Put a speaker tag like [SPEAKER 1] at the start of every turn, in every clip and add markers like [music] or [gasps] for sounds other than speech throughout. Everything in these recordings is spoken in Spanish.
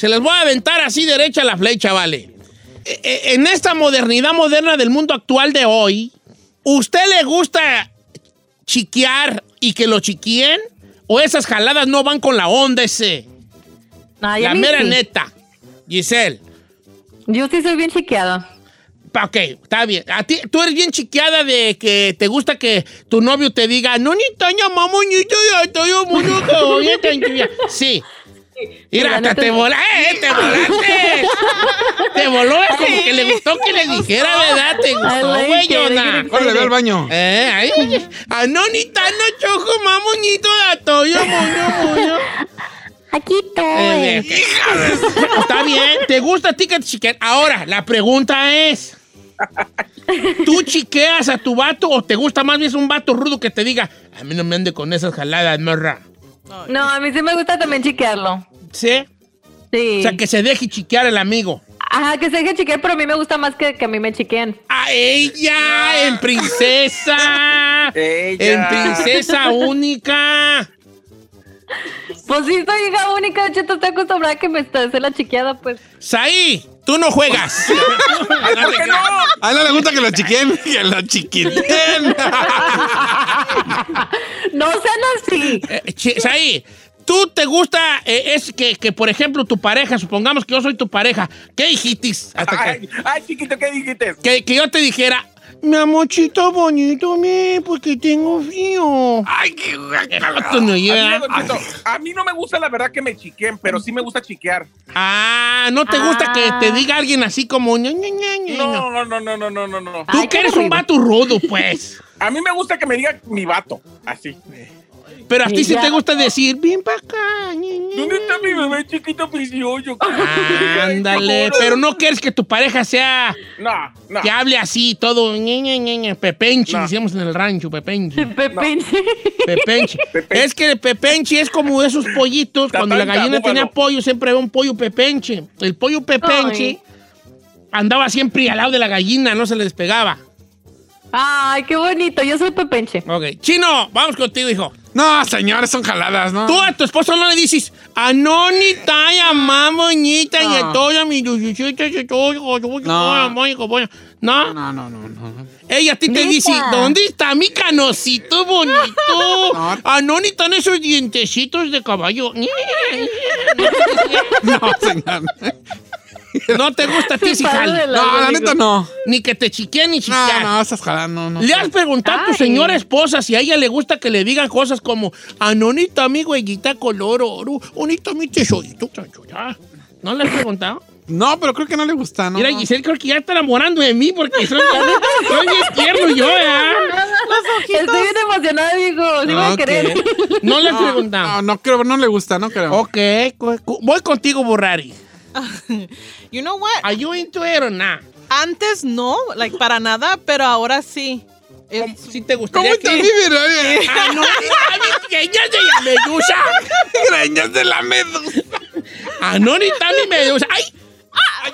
[SPEAKER 1] Se les voy a aventar así derecha la flecha, vale. E- e- En esta modernidad moderna del mundo actual de hoy, ¿usted le gusta chiquear y que lo chiquien? ¿O esas jaladas no van con la onda ese?
[SPEAKER 2] Ay, a
[SPEAKER 1] la mera
[SPEAKER 2] sí.
[SPEAKER 1] neta. Giselle.
[SPEAKER 2] Yo sí soy bien chiqueada.
[SPEAKER 1] Ok, está bien. A ti, tú eres bien chiqueada de que te gusta que tu novio te diga, no ni taña mono que voy a tañar". Sí. Mira,
[SPEAKER 2] la
[SPEAKER 1] hasta te volaste, ¡eh! ¡Te [laughs] volaste! te voló, es como que le gustó que le dijera, ¿verdad? ¿Te gustó,
[SPEAKER 2] like
[SPEAKER 1] güey,
[SPEAKER 2] it, I
[SPEAKER 1] Jonah?
[SPEAKER 2] get
[SPEAKER 3] Órale, ve al baño.
[SPEAKER 1] Eh, ahí. Ah, no, ni tan no chojo, mamoñito, ya estoy mono, mono.
[SPEAKER 2] Aquí
[SPEAKER 1] Eh,
[SPEAKER 2] estoy.
[SPEAKER 1] ok. Está bien, ¿te gusta a ti que te chiquen? Ahora, la pregunta es: ¿tú chiqueas a tu vato o te gusta más bien un vato rudo que te diga, a mí no me ande con esas jaladas, morra?
[SPEAKER 2] No, a mí sí me gusta también chiquearlo.
[SPEAKER 1] ¿Sí?
[SPEAKER 2] Sí.
[SPEAKER 1] O sea, que se deje chiquear el amigo.
[SPEAKER 2] Ajá, que se deje chiquear, pero a mí me gusta más que, que a mí me chiquen.
[SPEAKER 1] ¡A ella! ¡En princesa! [laughs]
[SPEAKER 4] Ella.
[SPEAKER 1] ¡En princesa única! [laughs]
[SPEAKER 2] Pues sí, soy hija única, Cheto, estoy acostumbrada a que me hacer la chiqueada, pues.
[SPEAKER 1] ¡Saí! ¡Tú no juegas! [laughs]
[SPEAKER 4] ¿Por qué no?
[SPEAKER 3] A él no le gusta que lo chiquen, que lo chiquiten.
[SPEAKER 2] No sean así.
[SPEAKER 1] Eh, Saí, ¿tú te gusta, eh, es que, que, por ejemplo, tu pareja, supongamos que yo soy tu pareja, ¿qué dijiste? Hasta que,
[SPEAKER 4] Ay, ay, chiquito, ¿qué dijiste?
[SPEAKER 1] que, que yo te dijera, mi amorcito bonito, mi, porque tengo frío.
[SPEAKER 3] Ay, qué
[SPEAKER 1] no
[SPEAKER 4] A mí,
[SPEAKER 1] llegas.
[SPEAKER 4] no, Cheto, a mí no me gusta la verdad que me chiquen, pero sí me gusta chiquear.
[SPEAKER 1] Ah, ¿no te gusta que te diga alguien así como... ña, ña, ña, ña, ña?
[SPEAKER 4] No, no, no, no, no, no, no, no.
[SPEAKER 1] Tú
[SPEAKER 2] Ay,
[SPEAKER 1] que eres un vato rudo, pues.
[SPEAKER 4] A mí me gusta que me diga mi vato, así.
[SPEAKER 1] Pero a ti sí te gusta decir, bien para acá.
[SPEAKER 4] ¿Dónde
[SPEAKER 1] ña".
[SPEAKER 4] está mi bebé chiquito precioso?
[SPEAKER 1] Ándale, pero no quieres que tu pareja sea...
[SPEAKER 4] No, no.
[SPEAKER 1] Que hable así, todo... pepenchi,
[SPEAKER 4] No.
[SPEAKER 1] decíamos en el rancho, pepenchi. [laughs]
[SPEAKER 2] Pepenche.
[SPEAKER 1] Pepenchi.
[SPEAKER 4] Pepenchi.
[SPEAKER 1] Es que el pepenchi es como esos pollitos. Cuando la gallina tenía pollo, siempre había un pollo pepenche. El pollo pepenchi andaba siempre al lado de la gallina, no se le despegaba.
[SPEAKER 2] Ay, qué bonito. Yo soy Pepenche.
[SPEAKER 1] Ok. Chino, vamos contigo, hijo.
[SPEAKER 3] No, señores, son jaladas, ¿no?
[SPEAKER 1] Tú a tu esposo no le dices, Anonita, ya mamoñita,
[SPEAKER 3] No.
[SPEAKER 1] y toda mi dulcita, y todo,
[SPEAKER 3] No.
[SPEAKER 1] no. No,
[SPEAKER 3] No, no, no, no.
[SPEAKER 1] ella a ti te dice, ¿dónde está mi canocito bonito? [laughs]
[SPEAKER 3] No.
[SPEAKER 1] Anonita, en esos dientecitos de caballo. [laughs]
[SPEAKER 3] No, señor. [laughs]
[SPEAKER 1] No te gusta a ti, si
[SPEAKER 2] de
[SPEAKER 3] No, la neta no.
[SPEAKER 1] Ni que te chiqueen ni
[SPEAKER 3] No,
[SPEAKER 1] chiquear.
[SPEAKER 3] no, esas jaladas no, no.
[SPEAKER 1] ¿Le has preguntado a tu
[SPEAKER 2] Ay.
[SPEAKER 1] señora esposa si a ella le gusta que le digan cosas como Anonita, mi güeyita color oro, bonito mi tesorito? chanchulla"? ¿No le has preguntado?
[SPEAKER 3] No, pero creo que no le gusta, ¿no?
[SPEAKER 1] Mira,
[SPEAKER 3] no.
[SPEAKER 1] Giselle creo que ya está enamorando de mí porque soy, soy bien tierno yo, ¿eh?
[SPEAKER 2] Estoy bien emocionada, digo. Va a querer.
[SPEAKER 1] No le has
[SPEAKER 3] No,
[SPEAKER 1] preguntado.
[SPEAKER 3] no, no creo, no le gusta, no creo.
[SPEAKER 1] Ok, voy contigo, Burrari. [laughs]
[SPEAKER 5] You know what?
[SPEAKER 1] ¿Are you into it or not?
[SPEAKER 5] Antes no, like para nada, pero ahora sí.
[SPEAKER 1] ¿Cómo-
[SPEAKER 5] It's-
[SPEAKER 1] ¿Sí te
[SPEAKER 3] ¿Cómo
[SPEAKER 1] gustaría
[SPEAKER 3] está mi
[SPEAKER 1] que...?
[SPEAKER 3] vida?
[SPEAKER 1] Ah, no, [laughs] mi pequeña de la medusa.
[SPEAKER 3] Greñas de la medusa.
[SPEAKER 1] Anonita mi medusa. ¡Ay!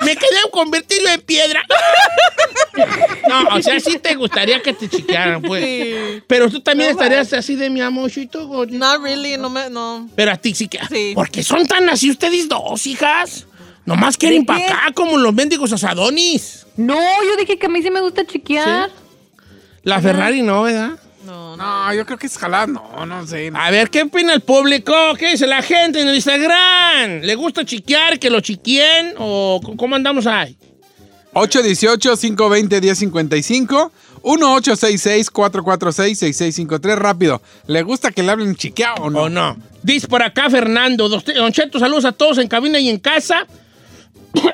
[SPEAKER 1] Me quedé convertido en piedra. No, o sea, sí te gustaría que te chiquearan, pues.
[SPEAKER 5] Sí.
[SPEAKER 1] Pero tú también estarías así de mi amorcito.
[SPEAKER 5] Not really, no me, no.
[SPEAKER 1] Pero a ti sí que.
[SPEAKER 5] Sí.
[SPEAKER 1] ¿Por qué son tan así ustedes dos, hijas? Nomás quieren
[SPEAKER 2] ¿De
[SPEAKER 1] para acá como los mendigos asadonis.
[SPEAKER 2] No, yo dije que a mí sí me gusta chiquear.
[SPEAKER 1] La Ferrari no, ¿verdad?
[SPEAKER 5] No, no.
[SPEAKER 3] No, yo creo que es jalada. No, no sé.
[SPEAKER 1] A ver, ¿qué opina el público? ¿Qué dice la gente en el Instagram? ¿Le gusta chiquear, que lo chiquien? ¿O cómo andamos ahí?
[SPEAKER 3] 818-520-1055. 1866-446-6653. Rápido. ¿Le gusta que le hablen chiqueado o no?
[SPEAKER 1] ¿O no? Dice por acá Fernando. Don Cheto, saludos a todos en cabina y en casa.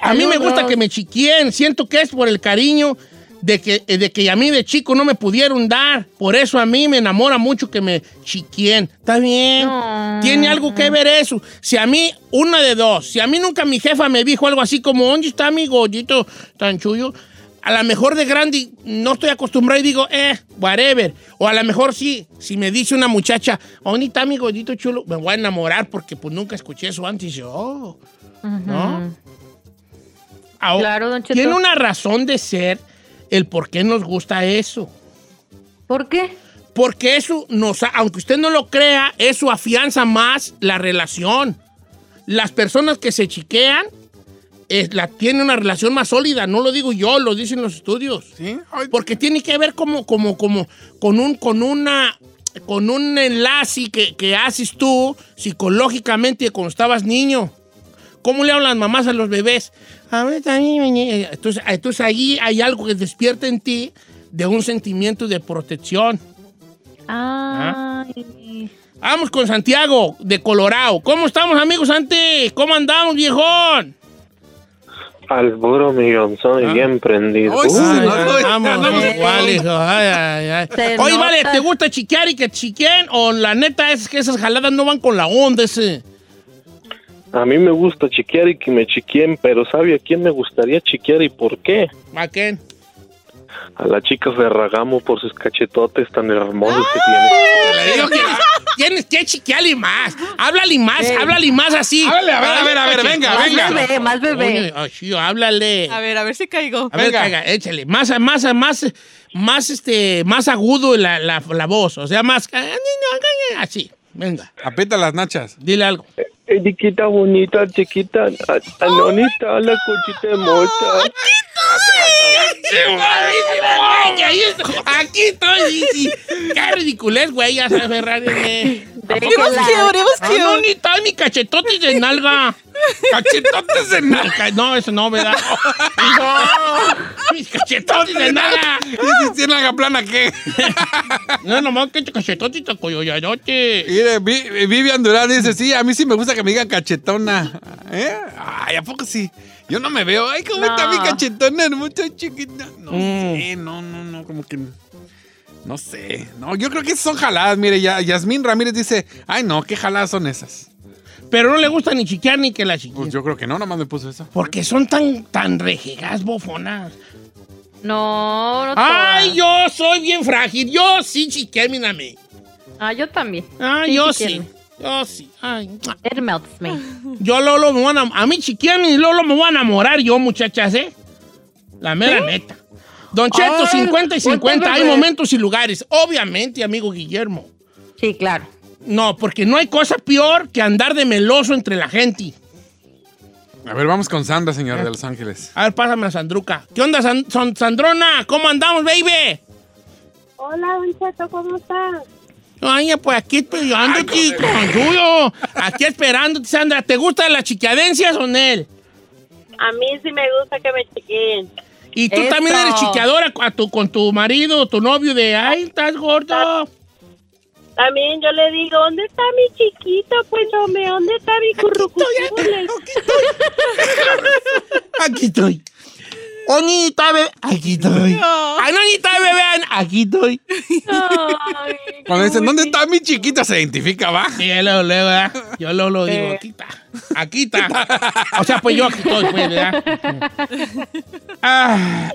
[SPEAKER 1] A mí me gusta que me chiquien. Siento que es por el cariño de que, eh, de que a mí de chico no me pudieron dar. Por eso a mí me enamora mucho que me chiquien. Está bien. Tiene algo que ver eso. Si a mí, una de dos. Si a mí nunca mi jefa me dijo algo así como, ¿dónde está mi gordito tan chuyo? A lo mejor de grande no estoy acostumbrado y digo, eh, whatever. O a lo mejor sí, si me dice una muchacha, ¿dónde está mi gordito chulo? Me voy a enamorar porque pues nunca escuché eso antes yo. ¿No? Ahora,
[SPEAKER 2] Claro, don Cheto.
[SPEAKER 1] Tiene una razón de ser el por qué nos gusta eso.
[SPEAKER 2] ¿Por qué?
[SPEAKER 1] Porque eso nos, aunque usted no lo crea, eso afianza más la relación. Las personas que se chiquean eh, la, tienen una relación más sólida, no lo digo yo, lo dicen los estudios.
[SPEAKER 3] ¿Sí? Ay,
[SPEAKER 1] Porque tiene que ver como, como, como, con un, con una, con un enlace que, que haces tú psicológicamente cuando estabas niño. ¿Cómo le hablan las mamás a los bebés? A ver, también, Entonces, entonces ahí hay algo que despierta en ti de un sentimiento de protección.
[SPEAKER 2] Ay.
[SPEAKER 1] Vamos con Santiago de Colorado. ¿Cómo estamos, amigos, Santi? ¿Cómo andamos, viejón?
[SPEAKER 6] Al puro millonzón y bien prendido.
[SPEAKER 3] Ay, sí,
[SPEAKER 6] Uy,
[SPEAKER 1] Ay, ay, vamos
[SPEAKER 3] andamos
[SPEAKER 1] igual, hijo. Ay, ay, ay.
[SPEAKER 2] Se
[SPEAKER 1] Oye, vale. ¿te gusta chiquear y que chiquen? O la neta es que esas jaladas no van con la onda ese.
[SPEAKER 6] A mí me gusta chiquear y que me chiqueen, pero ¿sabe a quién me gustaría chiquear y por qué?
[SPEAKER 1] ¿A quién?
[SPEAKER 6] A la chica Ferragamo por sus cachetotes tan hermosos que tiene.
[SPEAKER 1] Le digo que [laughs] tienes que chiquearle más. Háblale más, háblale más así.
[SPEAKER 3] Háblale, a ver, a ver, a ver, venga,
[SPEAKER 2] Más
[SPEAKER 3] venga.
[SPEAKER 2] bebé, más bebé.
[SPEAKER 1] Oye, háblale.
[SPEAKER 5] A ver, a ver si caigo.
[SPEAKER 1] A ver,
[SPEAKER 3] Venga.
[SPEAKER 1] caiga, échale. Más, más, más, más, este, más agudo la, la, la voz. O sea, más. Así. Venga,
[SPEAKER 3] Aprieta las nachas.
[SPEAKER 1] dile algo.
[SPEAKER 6] Eh, chiquita bonita, chiquita, anonita, la.
[SPEAKER 1] Ay, ahí estoy. Aquí estoy. Qué ridiculez, güey. Ya sabes, Ferrari. no, ni tal, mi cachetotes de nalga.
[SPEAKER 3] Cachetotes de nalga.
[SPEAKER 1] No, eso no, ¿verdad? Mis cachetotes de nalga.
[SPEAKER 3] ¿Y si tiene nalga plana qué?
[SPEAKER 1] No, nomás que cachetotes de coyoyadote.
[SPEAKER 3] Mire, Vi- Vivian Durán dice, sí, a mí sí me gusta que me digan cachetona. ¿Eh? Ay, ¿a poco sí? Yo no me veo. Ay, ¿cómo está mi cachetona hermosa chiquita? No
[SPEAKER 1] Mm.
[SPEAKER 3] sé, no, no, no, como que... No sé. No, yo creo que son jaladas. Mire, ya, Yasmín Ramírez dice, ay, no, ¿qué jaladas son esas?
[SPEAKER 1] Pero no le gusta ni chiquear ni que la chiqueen.
[SPEAKER 3] Pues yo creo que no, nomás me puso eso.
[SPEAKER 1] Porque son tan, tan rejegas, bofonas.
[SPEAKER 2] No, no
[SPEAKER 1] Ay,
[SPEAKER 2] todas.
[SPEAKER 1] yo soy bien frágil. Yo sí chiqueé, mírame.
[SPEAKER 2] Ah, yo también.
[SPEAKER 1] Ay,
[SPEAKER 2] Sí,
[SPEAKER 1] yo sí. Yo sí. Ay.
[SPEAKER 2] It melts me.
[SPEAKER 1] Yo Lolo me voy a A mí chiquean y Lolo me voy a enamorar yo, muchachas, ¿eh? La mera neta. Don Cheto,
[SPEAKER 2] Ay,
[SPEAKER 1] 50 y
[SPEAKER 2] ponte
[SPEAKER 1] 50. Hay
[SPEAKER 2] bebé.
[SPEAKER 1] momentos y lugares. Obviamente, amigo Guillermo.
[SPEAKER 2] Sí, claro.
[SPEAKER 1] No, porque no hay cosa peor que andar de meloso entre la gente.
[SPEAKER 3] A ver, vamos con Sandra, señor de Los Ángeles.
[SPEAKER 1] A ver, pásame a Sandruca. ¿Qué onda, San- Sandrona? ¿Cómo andamos, baby?
[SPEAKER 7] Hola, Don Cheto, ¿cómo está?
[SPEAKER 1] Ay, pues aquí esperando, chico. Tuyo. Aquí esperándote, Sandra. ¿Te gustan las chiquiadencias o Nel?
[SPEAKER 7] A mí sí me gusta que me chiquen.
[SPEAKER 1] Y tú
[SPEAKER 2] Eso.
[SPEAKER 1] también eres chiqueadora a tu- con tu marido o tu novio de, ay, estás gordo.
[SPEAKER 7] También yo le digo, ¿dónde está mi chiquito? Pues hombre, ¿dónde está mi currucucule?
[SPEAKER 1] Aquí estoy. Oñita, bebé. Aquí estoy. Ay, noñita, bebé. Aquí estoy.
[SPEAKER 7] Ay,
[SPEAKER 3] Cuando dicen, ¿dónde está mi chiquita? Se identifica, va.
[SPEAKER 1] Sí, yo luego, luego, ¿verdad? Yo luego lo digo, aquí está. Aquí está. O sea, pues yo aquí estoy, pues, ¿verdad? Ah,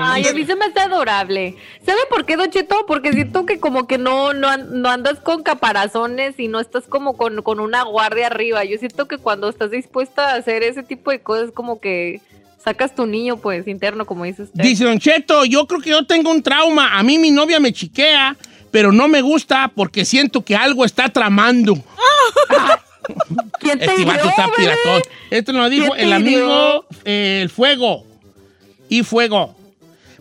[SPEAKER 2] Ay, a mí se me hace adorable. ¿Sabe por qué, Don Cheto? Porque siento que como que no, no, no andas con caparazones y no estás como con, con una guardia arriba. Yo siento que cuando estás dispuesta a hacer ese tipo de cosas, como que sacas tu niño, pues, interno, como dice usted.
[SPEAKER 1] Dice Don Cheto, yo creo que yo tengo un trauma. A mí mi novia me chiquea, pero no me gusta porque siento que algo está tramando. [laughs]
[SPEAKER 2] ¿Quién te
[SPEAKER 1] Este vato está piratón. Esto nos dijo
[SPEAKER 2] ¿Quién
[SPEAKER 1] el amigo eh, El Fuego. Y Fuego.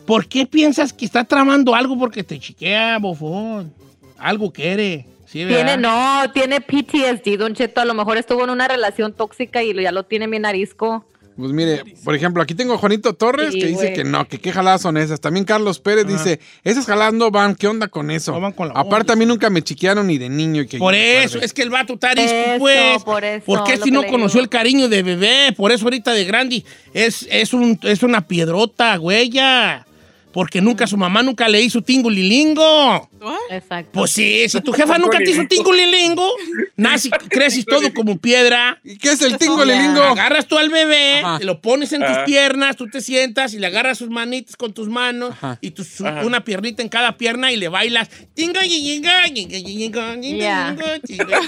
[SPEAKER 1] ¿Por qué piensas que está tramando algo porque te chiquea, bofón? Algo quiere. Sí.
[SPEAKER 2] Tiene, no, tiene PTSD, Don Cheto. A lo mejor estuvo en una relación tóxica y ya lo tiene bien arisco.
[SPEAKER 3] Pues mire, por ejemplo, aquí tengo a Juanito Torres
[SPEAKER 2] Sí,
[SPEAKER 3] que dice
[SPEAKER 2] güey.
[SPEAKER 3] que no, que qué jaladas son esas. También Carlos Pérez dice, esas jaladas no van, ¿qué onda con eso?
[SPEAKER 1] No van con la
[SPEAKER 3] Aparte,
[SPEAKER 1] onda.
[SPEAKER 3] a mí nunca me chiquearon ni de niño. y Que
[SPEAKER 1] Por eso, es que el vato está pues.
[SPEAKER 2] por eso,
[SPEAKER 1] Porque
[SPEAKER 2] que
[SPEAKER 1] no conoció
[SPEAKER 2] digo.
[SPEAKER 1] el cariño de bebé. Por eso ahorita de grande es, es, un, es una piedrota, güey, ya. Porque nunca, su mamá nunca le hizo tingulilingo.
[SPEAKER 2] Exacto.
[SPEAKER 1] Pues sí, si tu jefa nunca te hizo tingulilingo, naces, creces todo como piedra.
[SPEAKER 3] ¿Y qué es el tingo
[SPEAKER 2] Ya.
[SPEAKER 3] lilingo?
[SPEAKER 1] Agarras tú al bebé, te lo pones en tus piernas, tú te sientas y le agarras sus manitas con tus manos
[SPEAKER 3] Ajá.
[SPEAKER 1] y tu- su- una piernita en cada pierna y le bailas. Tinga, yinga, yinga, yinga, yinga,
[SPEAKER 2] Ya.
[SPEAKER 1] yinga, yinga.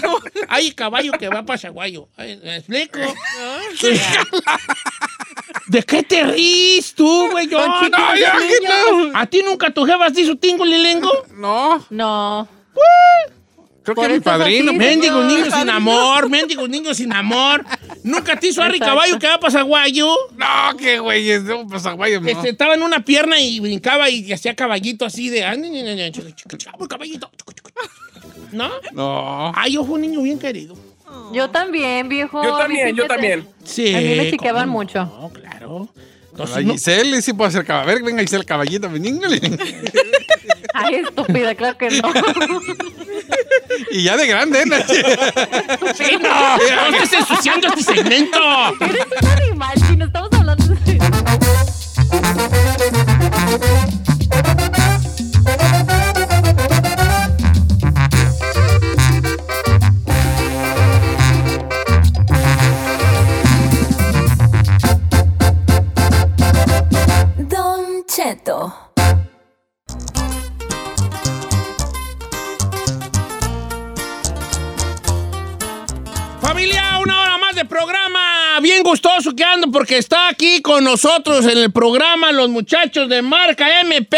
[SPEAKER 1] Ay, caballo que va para Chaguayo. Ay, ¿Me explico? [laughs] [laughs] ¿De qué te ríes tú, güey? Yo, no, ya que no. ¿A ti nunca tu jefa te hizo tingo lilengo?
[SPEAKER 3] No,
[SPEAKER 2] No.
[SPEAKER 3] creo
[SPEAKER 2] Por
[SPEAKER 3] que mi padrino.
[SPEAKER 2] así,
[SPEAKER 1] Mendigos
[SPEAKER 2] señor.
[SPEAKER 1] niños sin amor, mendigos niños sin amor. ¿Nunca te hizo Harry. Caballo que va para Zaguayo?
[SPEAKER 3] No, qué güey, es de un pasaguayo, no.
[SPEAKER 1] Este, estaba en una pierna y brincaba y hacía caballito así de... "Ay, ni, ni, ni, ni, chica, chica, chica, caballito. ¿No?
[SPEAKER 3] No.
[SPEAKER 1] Ay, yo fui un niño bien querido.
[SPEAKER 2] Yo también, viejo.
[SPEAKER 4] Yo también, yo también.
[SPEAKER 1] Sí.
[SPEAKER 2] A mí me chiqueaban
[SPEAKER 1] ¿cómo
[SPEAKER 2] mucho.
[SPEAKER 1] No, claro.
[SPEAKER 3] A
[SPEAKER 1] Entonces, no-
[SPEAKER 3] Giselle sí puede hacer caballito. A ver, venga Giselle, caballito. veníngale. [laughs]
[SPEAKER 2] Ay, estúpida, claro que no.
[SPEAKER 3] y ya de grande, ¿eh? [laughs]
[SPEAKER 1] ¡Sí, [laughs] no! ¡No estés ensuciando este segmento!
[SPEAKER 2] Eres un animal, si no estamos hablando de...
[SPEAKER 1] Familia, una hora más de programa. Bien gustoso que ando porque está aquí con nosotros en el programa los muchachos de marca MP.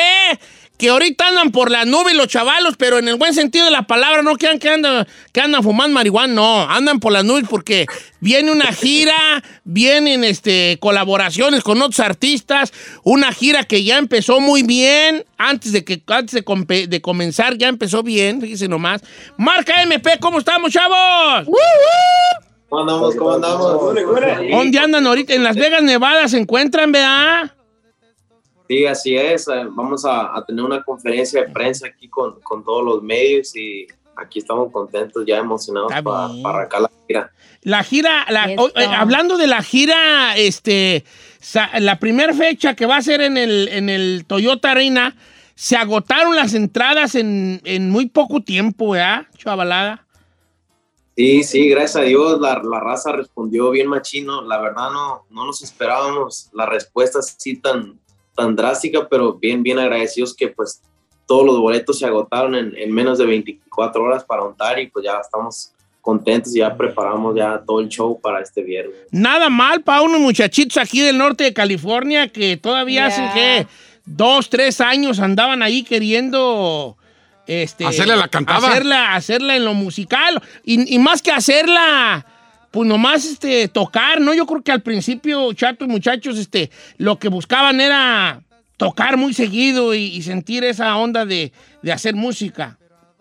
[SPEAKER 1] Que ahorita andan por la nube los chavalos, pero en el buen sentido de la palabra, no crean que andan, que andan fumando marihuana, no, andan por las nubes porque viene una gira, vienen este, colaboraciones con otros artistas, una gira que ya empezó muy bien, antes de que antes de, de comenzar ya empezó bien, fíjense nomás. Marca MP, ¿cómo estamos, chavos?
[SPEAKER 8] ¿Cómo andamos? ¿Cómo andamos?
[SPEAKER 1] ¿Dónde andan ahorita? En Las Vegas, Nevada se encuentran, ¿verdad?
[SPEAKER 8] Sí, así es. eh, Vamos a, a tener una conferencia de prensa aquí con, con todos los medios y aquí estamos contentos, ya emocionados para arrancar la gira.
[SPEAKER 1] La gira, la- eh, hablando de la gira, este, la primera fecha que va a ser en el, en el Toyota Arena, se agotaron las entradas en, en muy poco tiempo, ¿verdad, chavalada?
[SPEAKER 8] Sí, sí, gracias a Dios la, la raza respondió bien machino. La verdad no, no nos esperábamos la respuesta así tan, tan drástica, pero bien, bien agradecidos que pues todos los boletos se agotaron en, en menos de 24 horas para Ontario y pues ya estamos contentos y ya preparamos ya todo el show para este viernes.
[SPEAKER 1] Nada mal para unos muchachitos aquí del norte de California que todavía hace
[SPEAKER 2] Ya.
[SPEAKER 1] que dos, tres años andaban ahí queriendo este,
[SPEAKER 3] Hacerle la cantada.
[SPEAKER 1] Hacerla, hacerla en lo musical. Y, y más que hacerla, pues nomás este, tocar, ¿no? Yo creo que al principio, chatos muchachos, este, lo que buscaban era tocar muy seguido y, y sentir esa onda de, de hacer música.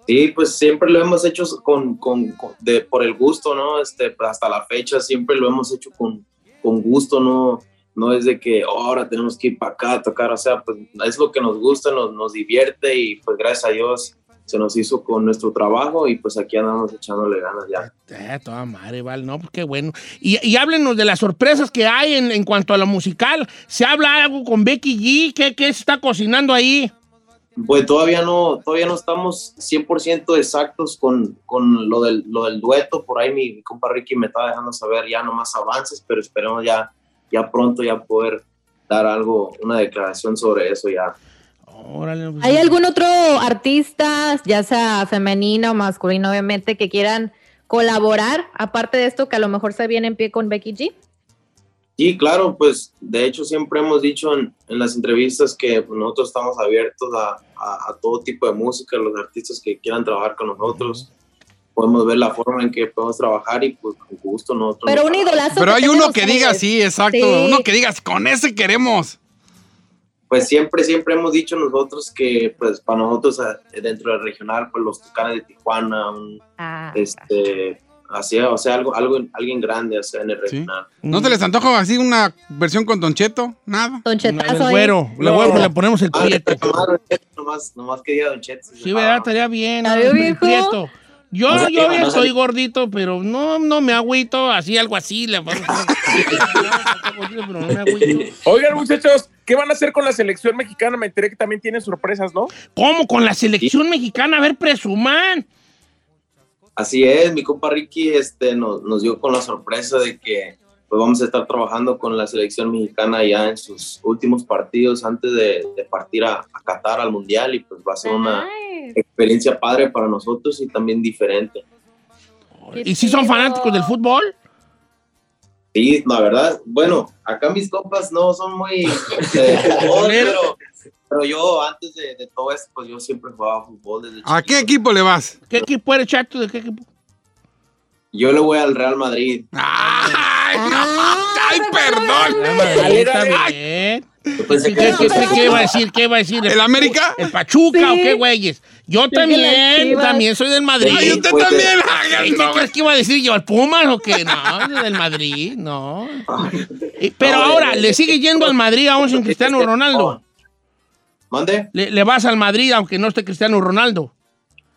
[SPEAKER 8] Sí, pues siempre lo hemos hecho con, con- de, por el gusto, ¿no? Este, hasta la fecha siempre lo hemos hecho con, con gusto, ¿no? No es de que "Oh, ahora tenemos que ir para acá a tocar, o sea, pues es lo que nos gusta, nos, nos divierte y pues gracias a Dios se nos hizo con nuestro trabajo y pues aquí andamos echándole ganas ya.
[SPEAKER 1] Eh, toda madre, vale, no, pues qué bueno. Y, y háblenos de las sorpresas que hay en, en cuanto a lo musical. ¿Se habla algo con Becky G? ¿Qué, qué se está cocinando ahí?
[SPEAKER 8] Pues todavía no, todavía no estamos 100% exactos con, con lo, del, lo del dueto. Por ahí mi, mi compa Ricky me está dejando saber ya nomás avances, pero esperemos ya, ya pronto ya poder dar algo, una declaración sobre eso ya.
[SPEAKER 1] Órale, pues,
[SPEAKER 2] ¿Hay algún otro artista, ya sea femenino o masculino, obviamente, que quieran colaborar, aparte de esto, que a lo mejor se viene en pie con Becky G?
[SPEAKER 8] Sí, claro, pues de hecho siempre hemos dicho en, en las entrevistas que nosotros estamos abiertos a, a- a todo tipo de música, los artistas que quieran trabajar con nosotros. Podemos ver la forma en que podemos trabajar y pues con gusto nosotros.
[SPEAKER 2] Pero un idolazo.
[SPEAKER 3] Pero hay uno que diga sí, exacto.
[SPEAKER 2] Sí.
[SPEAKER 3] Uno que diga, con ese queremos.
[SPEAKER 8] Pues siempre, siempre hemos dicho nosotros que, pues, para nosotros eh, dentro del regional, pues los Tucanes de Tijuana, un,
[SPEAKER 2] Ah,
[SPEAKER 8] este, así, o sea, algo, algo, alguien grande, o sea, en el
[SPEAKER 3] Sí.
[SPEAKER 8] regional.
[SPEAKER 3] ¿No te les antoja así una versión con Don Cheto? Nada.
[SPEAKER 2] Don
[SPEAKER 1] el
[SPEAKER 2] Chetazo ahí.
[SPEAKER 1] güero, le ponemos el
[SPEAKER 8] Ah,
[SPEAKER 1] prieto.
[SPEAKER 8] nomás, nomás, nomás que diga Don Cheto.
[SPEAKER 1] Sí, ¿verdad? Estaría bien.
[SPEAKER 2] ¿Ya
[SPEAKER 1] ¿no? Yo, yo ya estoy gordito, pero no, no me agüito, así, algo así. Le no me. [laughs]
[SPEAKER 4] Oigan, muchachos, ¿qué van a hacer con la selección mexicana? Me enteré que también tienen sorpresas, ¿no?
[SPEAKER 1] ¿Cómo? Con la selección mexicana, a ver, presuman.
[SPEAKER 8] Así es, mi compa Ricky este, nos, nos dio con la sorpresa de que pues, vamos a estar trabajando con la selección mexicana ya en sus últimos partidos antes de, de partir a, a Qatar al Mundial y pues va a ser una
[SPEAKER 2] Nice.
[SPEAKER 8] experiencia padre para nosotros y también diferente.
[SPEAKER 1] ¿Y si son fanáticos del fútbol?
[SPEAKER 8] Sí, la verdad, bueno, acá mis compas no son muy de [laughs] fútbol, pero, pero yo antes de, de todo esto, pues yo siempre jugaba fútbol desde
[SPEAKER 3] ¿A qué equipo le vas?
[SPEAKER 1] ¿Qué equipo eres, chato? ¿De qué equipo?
[SPEAKER 8] Yo le voy al Real Madrid.
[SPEAKER 3] ¡Ay, no! ¡Ay, perdón!
[SPEAKER 8] Pensé
[SPEAKER 1] ¿Qué,
[SPEAKER 8] que
[SPEAKER 1] qué, qué, qué iba a decir? ¿Qué iba a decir?
[SPEAKER 3] ¿El América?
[SPEAKER 1] ¿El Pachuca
[SPEAKER 2] Sí.
[SPEAKER 1] o qué, güeyes? Yo también, también soy del Madrid.
[SPEAKER 3] ¡Ay, usted
[SPEAKER 8] pues,
[SPEAKER 3] también!
[SPEAKER 1] ¿Y
[SPEAKER 3] Ay,
[SPEAKER 1] ¿Qué
[SPEAKER 3] no,
[SPEAKER 1] crees que iba a decir yo? ¿Al Pumas o qué? No, del Madrid, no. Y- Pero
[SPEAKER 8] No,
[SPEAKER 1] ahora,
[SPEAKER 8] eh,
[SPEAKER 1] ¿le sigue yendo al Madrid aún sin Cristiano Ronaldo?
[SPEAKER 8] ¿Mande?
[SPEAKER 1] ¿Le, le vas al Madrid aunque no esté Cristiano Ronaldo?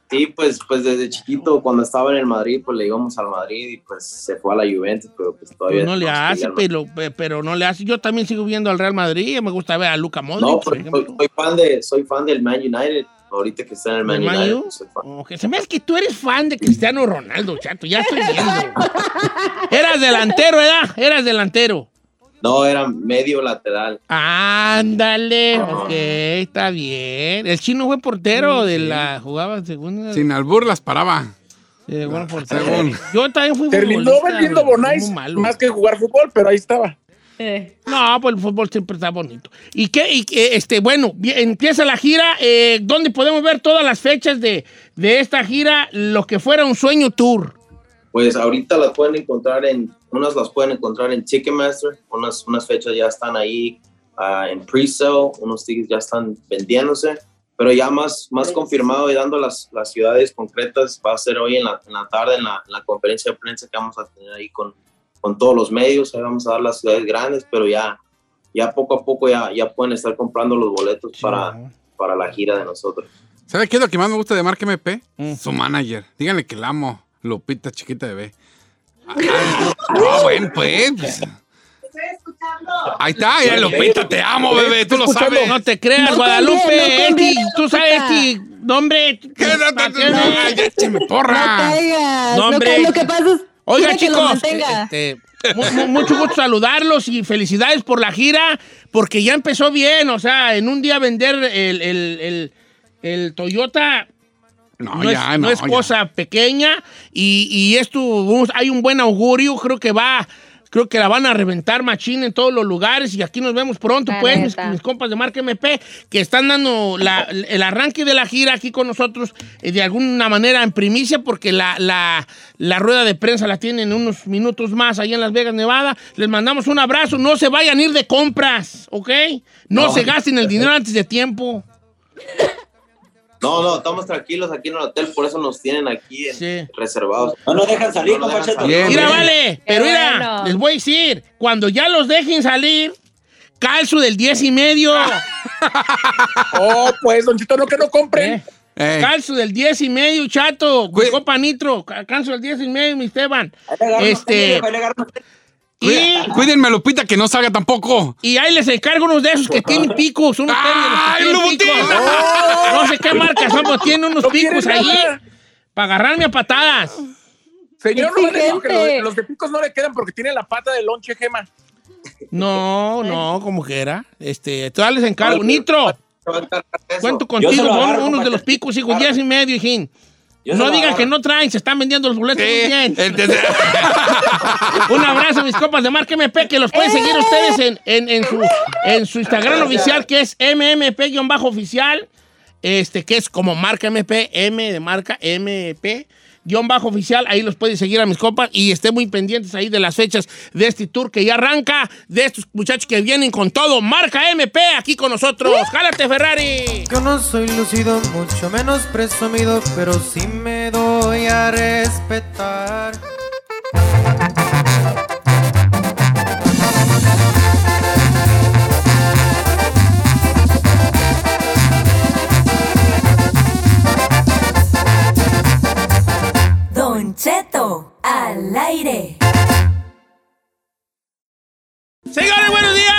[SPEAKER 8] Sí, pues, pues desde chiquito, cuando estaba en el Madrid, pues le íbamos al Madrid y pues se fue a la Juventus, pero pues todavía...
[SPEAKER 1] Pues no le hace, pero, pe- pero no le hace. Yo también sigo viendo al Real Madrid. Me gusta ver a Luca Modric,
[SPEAKER 8] No,
[SPEAKER 1] por
[SPEAKER 8] pues,
[SPEAKER 1] ejemplo.
[SPEAKER 8] soy, soy fan de, soy fan del Man United. Ahorita que está en el Man
[SPEAKER 1] ¿Del Man
[SPEAKER 8] United,
[SPEAKER 1] U?
[SPEAKER 8] pues, soy fan.
[SPEAKER 1] Oh, que se me hace que tú eres fan de Cristiano Ronaldo, chato. Ya estoy viendo. [laughs] Eras delantero, ¿verdad? Eras delantero.
[SPEAKER 8] No, era medio lateral.
[SPEAKER 1] Ándale, ok, está bien. El chino fue portero de la. Jugaba segunda.
[SPEAKER 3] Sin albur las paraba.
[SPEAKER 1] Sí, bueno, portero.
[SPEAKER 3] Según.
[SPEAKER 1] Yo también fui
[SPEAKER 4] Terminó vendiendo Bonais más que jugar fútbol, pero ahí estaba.
[SPEAKER 2] Eh.
[SPEAKER 1] No, pues el fútbol siempre está bonito. ¿Y qué? Y, este, bueno, empieza la gira. Eh, ¿Dónde podemos ver todas las fechas de, de esta gira? Lo que fuera un sueño tour.
[SPEAKER 8] Pues ahorita las pueden encontrar en, unas las pueden encontrar en Ticketmaster, unas, unas fechas ya están ahí ah, en pre-sale, unos tickets ya están vendiéndose, pero ya más, más confirmado y dando las, las ciudades concretas va a ser hoy en la, en la tarde en la, en la conferencia de prensa que vamos a tener ahí con, con todos los medios, ahí vamos a dar las ciudades grandes, pero ya, ya poco a poco ya, ya pueden estar comprando los boletos para, para la gira de nosotros.
[SPEAKER 3] ¿Sabe qué es lo que más me gusta de Mark MP?
[SPEAKER 1] Mm.
[SPEAKER 3] Su manager. Díganle que la amo. Lupita, chiquita bebé. No, bueno, pues. pues. Ahí está, ya, Lupita, te amo, bebé. Tú lo sabes.
[SPEAKER 1] No te creas,
[SPEAKER 2] No
[SPEAKER 1] Guadalupe.
[SPEAKER 2] conviene, no
[SPEAKER 1] Esti,
[SPEAKER 2] conviene,
[SPEAKER 1] tú sabes,
[SPEAKER 2] Lupita.
[SPEAKER 1] Esti, nombre.
[SPEAKER 3] ¿Qué? No, no, no, no, ya, écheme
[SPEAKER 2] No
[SPEAKER 3] porra.
[SPEAKER 1] No,
[SPEAKER 2] No,
[SPEAKER 1] hombre.
[SPEAKER 2] lo que pasa es
[SPEAKER 1] Oiga,
[SPEAKER 2] que
[SPEAKER 1] chicos, este, mu- mu- mucho gusto saludarlos y felicidades por la gira, porque ya empezó bien, o sea, en un día vender el, el- el- el Toyota
[SPEAKER 3] No,
[SPEAKER 1] no,
[SPEAKER 3] ya,
[SPEAKER 1] es, no
[SPEAKER 3] no,
[SPEAKER 1] es
[SPEAKER 3] ya.
[SPEAKER 1] cosa pequeña y, y esto, vamos- hay un buen augurio, creo que va, creo que la van a reventar machín en todos los lugares y aquí nos vemos pronto,
[SPEAKER 2] La
[SPEAKER 1] pues, mis, compas de Marca MP, que están dando la- el arranque de la gira aquí con nosotros eh, de alguna manera en primicia, porque la, la, la rueda de prensa la tienen unos minutos más allá en Las Vegas, Nevada. Les mandamos un abrazo, no se vayan a ir de compras, ¿ok? No,
[SPEAKER 8] No.
[SPEAKER 1] se gasten el dinero antes de tiempo. [laughs]
[SPEAKER 8] No, no, estamos tranquilos aquí en el hotel, por eso nos tienen aquí
[SPEAKER 1] Sí.
[SPEAKER 8] reservados.
[SPEAKER 9] No nos dejan salir,
[SPEAKER 8] No nos dejan salir.
[SPEAKER 1] Mira, vale, pero mira,
[SPEAKER 2] bueno.
[SPEAKER 1] les voy a decir, cuando ya los dejen salir, calzo del 10 y medio. [laughs]
[SPEAKER 4] Oh, pues, Don Chito, no que no compren.
[SPEAKER 1] ¿eh?
[SPEAKER 3] Ey,
[SPEAKER 1] Calzo del 10 y medio, chato. Copa Nitro, ca- calzo del 10 y medio, mi Esteban.
[SPEAKER 9] Ahí le agarran
[SPEAKER 1] Este- Y,
[SPEAKER 3] cuí- Cuídenme, Lupita, que no salga tampoco.
[SPEAKER 1] y ahí les encargo unos de esos que tienen picos, unos
[SPEAKER 3] ¡Ay,
[SPEAKER 1] picos. No sé qué marca son, pero tienen unos
[SPEAKER 4] No
[SPEAKER 1] picos ahí para agarrarme a patadas.
[SPEAKER 4] Señor, no le digo que los, los de picos no le quedan porque tienen la pata de lonche gema.
[SPEAKER 1] No, no, como que era. Este, todavía les encargo. Nitro,
[SPEAKER 8] a
[SPEAKER 1] cuento contigo, son unos de los picos, hijo, 10 y medio, hijín.
[SPEAKER 9] Yo
[SPEAKER 1] No digan que no traen, se están vendiendo los boletos muy bien.
[SPEAKER 3] Entonces- [laughs]
[SPEAKER 1] Un abrazo, mis copas de Marca MP, que los pueden seguir ustedes en, en- en su, en su Instagram oficial, que es MMP-oficial, este, que es como Marca MP, M de marca, MP, guion bajo oficial, ahí los pueden seguir a mis copas y estén muy pendientes ahí de las fechas de este tour que ya arranca, de estos muchachos que vienen con todo, Marca MP, aquí con nosotros. ¡Jálate, Ferrari!
[SPEAKER 10] Yo no soy lucido, mucho menos presumido, pero sí me doy a respetar.
[SPEAKER 11] Don Cheto, al aire.
[SPEAKER 1] Señores, buenos días.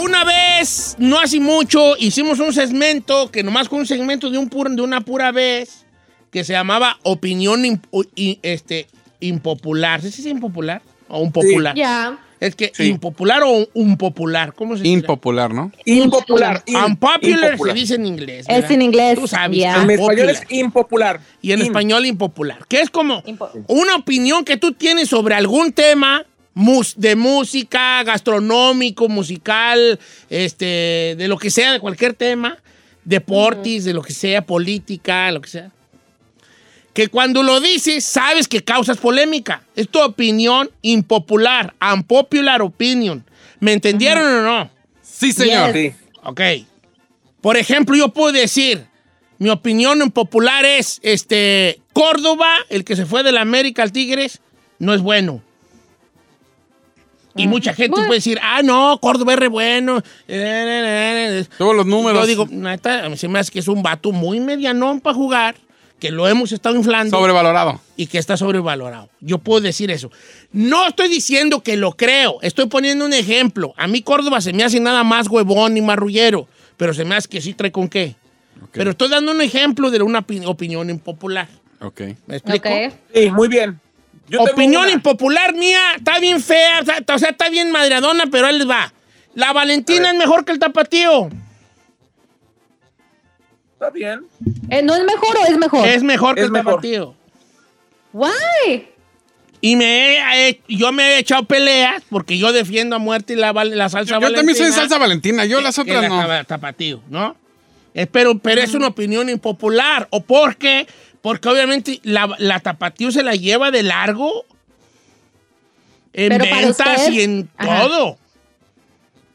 [SPEAKER 1] Una vez, no hace mucho, hicimos un segmento que nomás con un segmento de, un pur- de una pura vez que se llamaba Opinión imp- este, Impopular. ¿Sí es impopular? O un popular.
[SPEAKER 2] Ya.
[SPEAKER 1] Es que
[SPEAKER 3] Sí.
[SPEAKER 1] impopular o impopular, ¿cómo se dice?
[SPEAKER 3] Impopular, ¿no?
[SPEAKER 4] Impopular.
[SPEAKER 1] Unpopular
[SPEAKER 4] impopular.
[SPEAKER 1] se dice en inglés.
[SPEAKER 2] Es en inglés,
[SPEAKER 1] Tú sabes.
[SPEAKER 2] ya.
[SPEAKER 4] En español
[SPEAKER 1] unpopular.
[SPEAKER 4] es impopular.
[SPEAKER 1] Y en
[SPEAKER 4] In-
[SPEAKER 1] español impopular. Que es como
[SPEAKER 2] Impo-
[SPEAKER 1] una opinión que tú tienes sobre algún tema mus- de música, gastronómico, musical, este, de lo que sea, de cualquier tema, deportes, de lo que sea, política, lo que sea. Que cuando lo dices, sabes que causas polémica. Es tu opinión impopular, unpopular opinion. ¿Me entendieron o no?
[SPEAKER 3] Sí, señor.
[SPEAKER 2] Yes.
[SPEAKER 4] Sí.
[SPEAKER 1] Ok. Por ejemplo, yo puedo decir, mi opinión impopular es, este, Córdoba, el que se fue de la América al Tigres, no es bueno. Y mucha gente puede decir, ah, no, Córdoba es re bueno.
[SPEAKER 3] Todos los números.
[SPEAKER 1] Yo digo, neta, a mí se me hace que es un vato muy medianón para jugar, que lo hemos estado inflando
[SPEAKER 3] Sobrevalorado.
[SPEAKER 1] y que está sobrevalorado. Yo puedo decir eso. No estoy diciendo que lo creo, estoy poniendo un ejemplo. A mí Córdoba se me hace nada más huevón y marrullero, pero se me hace que sí trae con qué. Pero estoy dando un ejemplo de una opi- opinión impopular.
[SPEAKER 3] Ok.
[SPEAKER 1] ¿Me explico?
[SPEAKER 4] Sí, muy bien. Yo
[SPEAKER 1] Opinión impopular mía, está bien fea, o sea, está bien madreadona, pero les va. La Valentina es mejor que el tapatío.
[SPEAKER 4] Está bien.
[SPEAKER 2] Eh, ¿No es mejor o es mejor?
[SPEAKER 1] Es mejor que
[SPEAKER 4] Es
[SPEAKER 1] el
[SPEAKER 4] mejor.
[SPEAKER 1] tapatío.
[SPEAKER 2] Why?
[SPEAKER 1] Y me he- yo me he echado peleas porque yo defiendo a muerte la, la salsa
[SPEAKER 3] Yo también soy
[SPEAKER 1] valentina.
[SPEAKER 3] salsa valentina. Yo las otras
[SPEAKER 1] la
[SPEAKER 3] no.
[SPEAKER 1] tapa- tapatío, ¿no? Pero, pero es una opinión impopular. ¿O por qué? Porque obviamente la, la tapatío se la lleva de largo en
[SPEAKER 2] Pero
[SPEAKER 1] ventas y en
[SPEAKER 2] Ajá.
[SPEAKER 1] todo.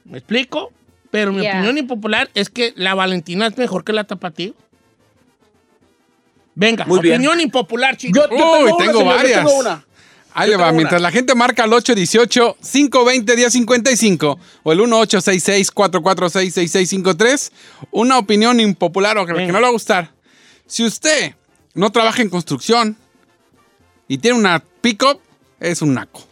[SPEAKER 1] ¿Me explico? Pero mi opinión impopular es que la Valentina es mejor que la tapatío. Venga,
[SPEAKER 4] Muy bien.
[SPEAKER 1] opinión impopular, chicos.
[SPEAKER 4] Yo, yo
[SPEAKER 3] Uy,
[SPEAKER 4] una,
[SPEAKER 3] tengo
[SPEAKER 4] señor, yo
[SPEAKER 3] varias.
[SPEAKER 4] tengo una.
[SPEAKER 3] Ahí le va,
[SPEAKER 4] tengo
[SPEAKER 3] mientras la gente marca al 818-520-1055 o el 1866-446-6653, una opinión impopular o que, que no le va a gustar. Si usted no trabaja en construcción y tiene una pick-up, es un naco.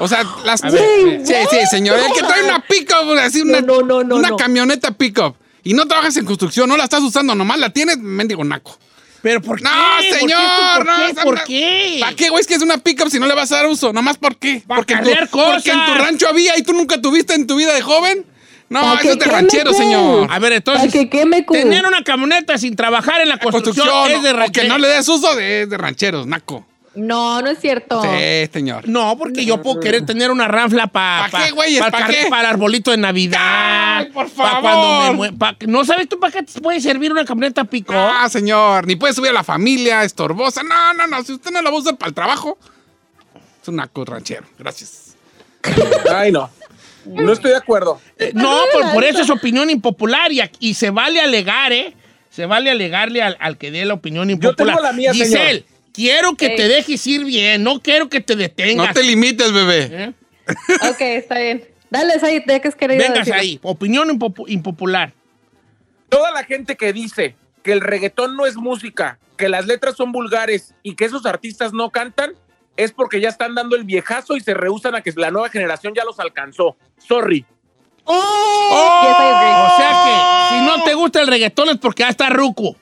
[SPEAKER 3] O sea, las...
[SPEAKER 1] Ver,
[SPEAKER 3] sí, sí, señor. El que trae una [laughs] pick-up, así una,
[SPEAKER 2] No, no, no,
[SPEAKER 3] una
[SPEAKER 2] no.
[SPEAKER 3] camioneta pick-up y no trabajas en construcción, no la estás usando, nomás la tienes, mendigo naco.
[SPEAKER 1] Pero ¿por qué?
[SPEAKER 3] No,
[SPEAKER 1] ¿Por qué?
[SPEAKER 3] señor,
[SPEAKER 1] ¿Por
[SPEAKER 3] no,
[SPEAKER 1] ¿Por qué?
[SPEAKER 3] ¿Para qué, güey? Es que es una pickup si no le vas a dar uso. ¿Nomás por qué? Porque, en tu, porque en tu rancho había y tú nunca tuviste en tu vida de joven. No, eso es de ranchero, señor.
[SPEAKER 1] A ver, entonces,
[SPEAKER 2] que queme,
[SPEAKER 1] tener una camioneta sin trabajar en la construcción,
[SPEAKER 3] Construcción,
[SPEAKER 1] es de
[SPEAKER 3] o que
[SPEAKER 1] ranchero.
[SPEAKER 3] no le des uso de, de rancheros, naco.
[SPEAKER 2] No, no es cierto.
[SPEAKER 3] Sí, señor.
[SPEAKER 1] No, porque yo puedo querer tener una ranfla para
[SPEAKER 3] ¿Pa' qué, güeyes? ¿Pa' qué?
[SPEAKER 1] para el arbolito de Navidad.
[SPEAKER 3] Ay, por
[SPEAKER 1] pa'
[SPEAKER 3] favor.
[SPEAKER 1] cuando me ¿No sabes tú para qué te puede servir una camioneta pico?
[SPEAKER 3] Ah, señor. Ni puede subir a la familia, estorbosa. No, no, no. Si usted no la va a usar para el trabajo, es un naco ranchero. Gracias.
[SPEAKER 4] Ay, no. No estoy de acuerdo.
[SPEAKER 1] Eh, no, por, por eso es opinión impopular y, se vale alegar, ¿eh? Se vale alegarle al, al que dé la opinión impopular.
[SPEAKER 4] tengo la mía, señor.
[SPEAKER 1] Quiero que te dejes ir bien, no quiero que te detengas.
[SPEAKER 3] No te limites, bebé.
[SPEAKER 1] ¿eh?
[SPEAKER 2] Ok, está bien. Dale, ahí, de que es querido
[SPEAKER 1] Vengas
[SPEAKER 2] decirlo.
[SPEAKER 1] ahí, opinión impopu- impopular.
[SPEAKER 4] Toda la gente que dice que el reggaetón no es música, que las letras son vulgares y que esos artistas no cantan, es porque ya están dando el viejazo y se rehusan a que la nueva generación ya los alcanzó. Sorry.
[SPEAKER 2] Oh, yes.
[SPEAKER 1] O sea que si no te gusta el reggaetón es porque ya está ruco.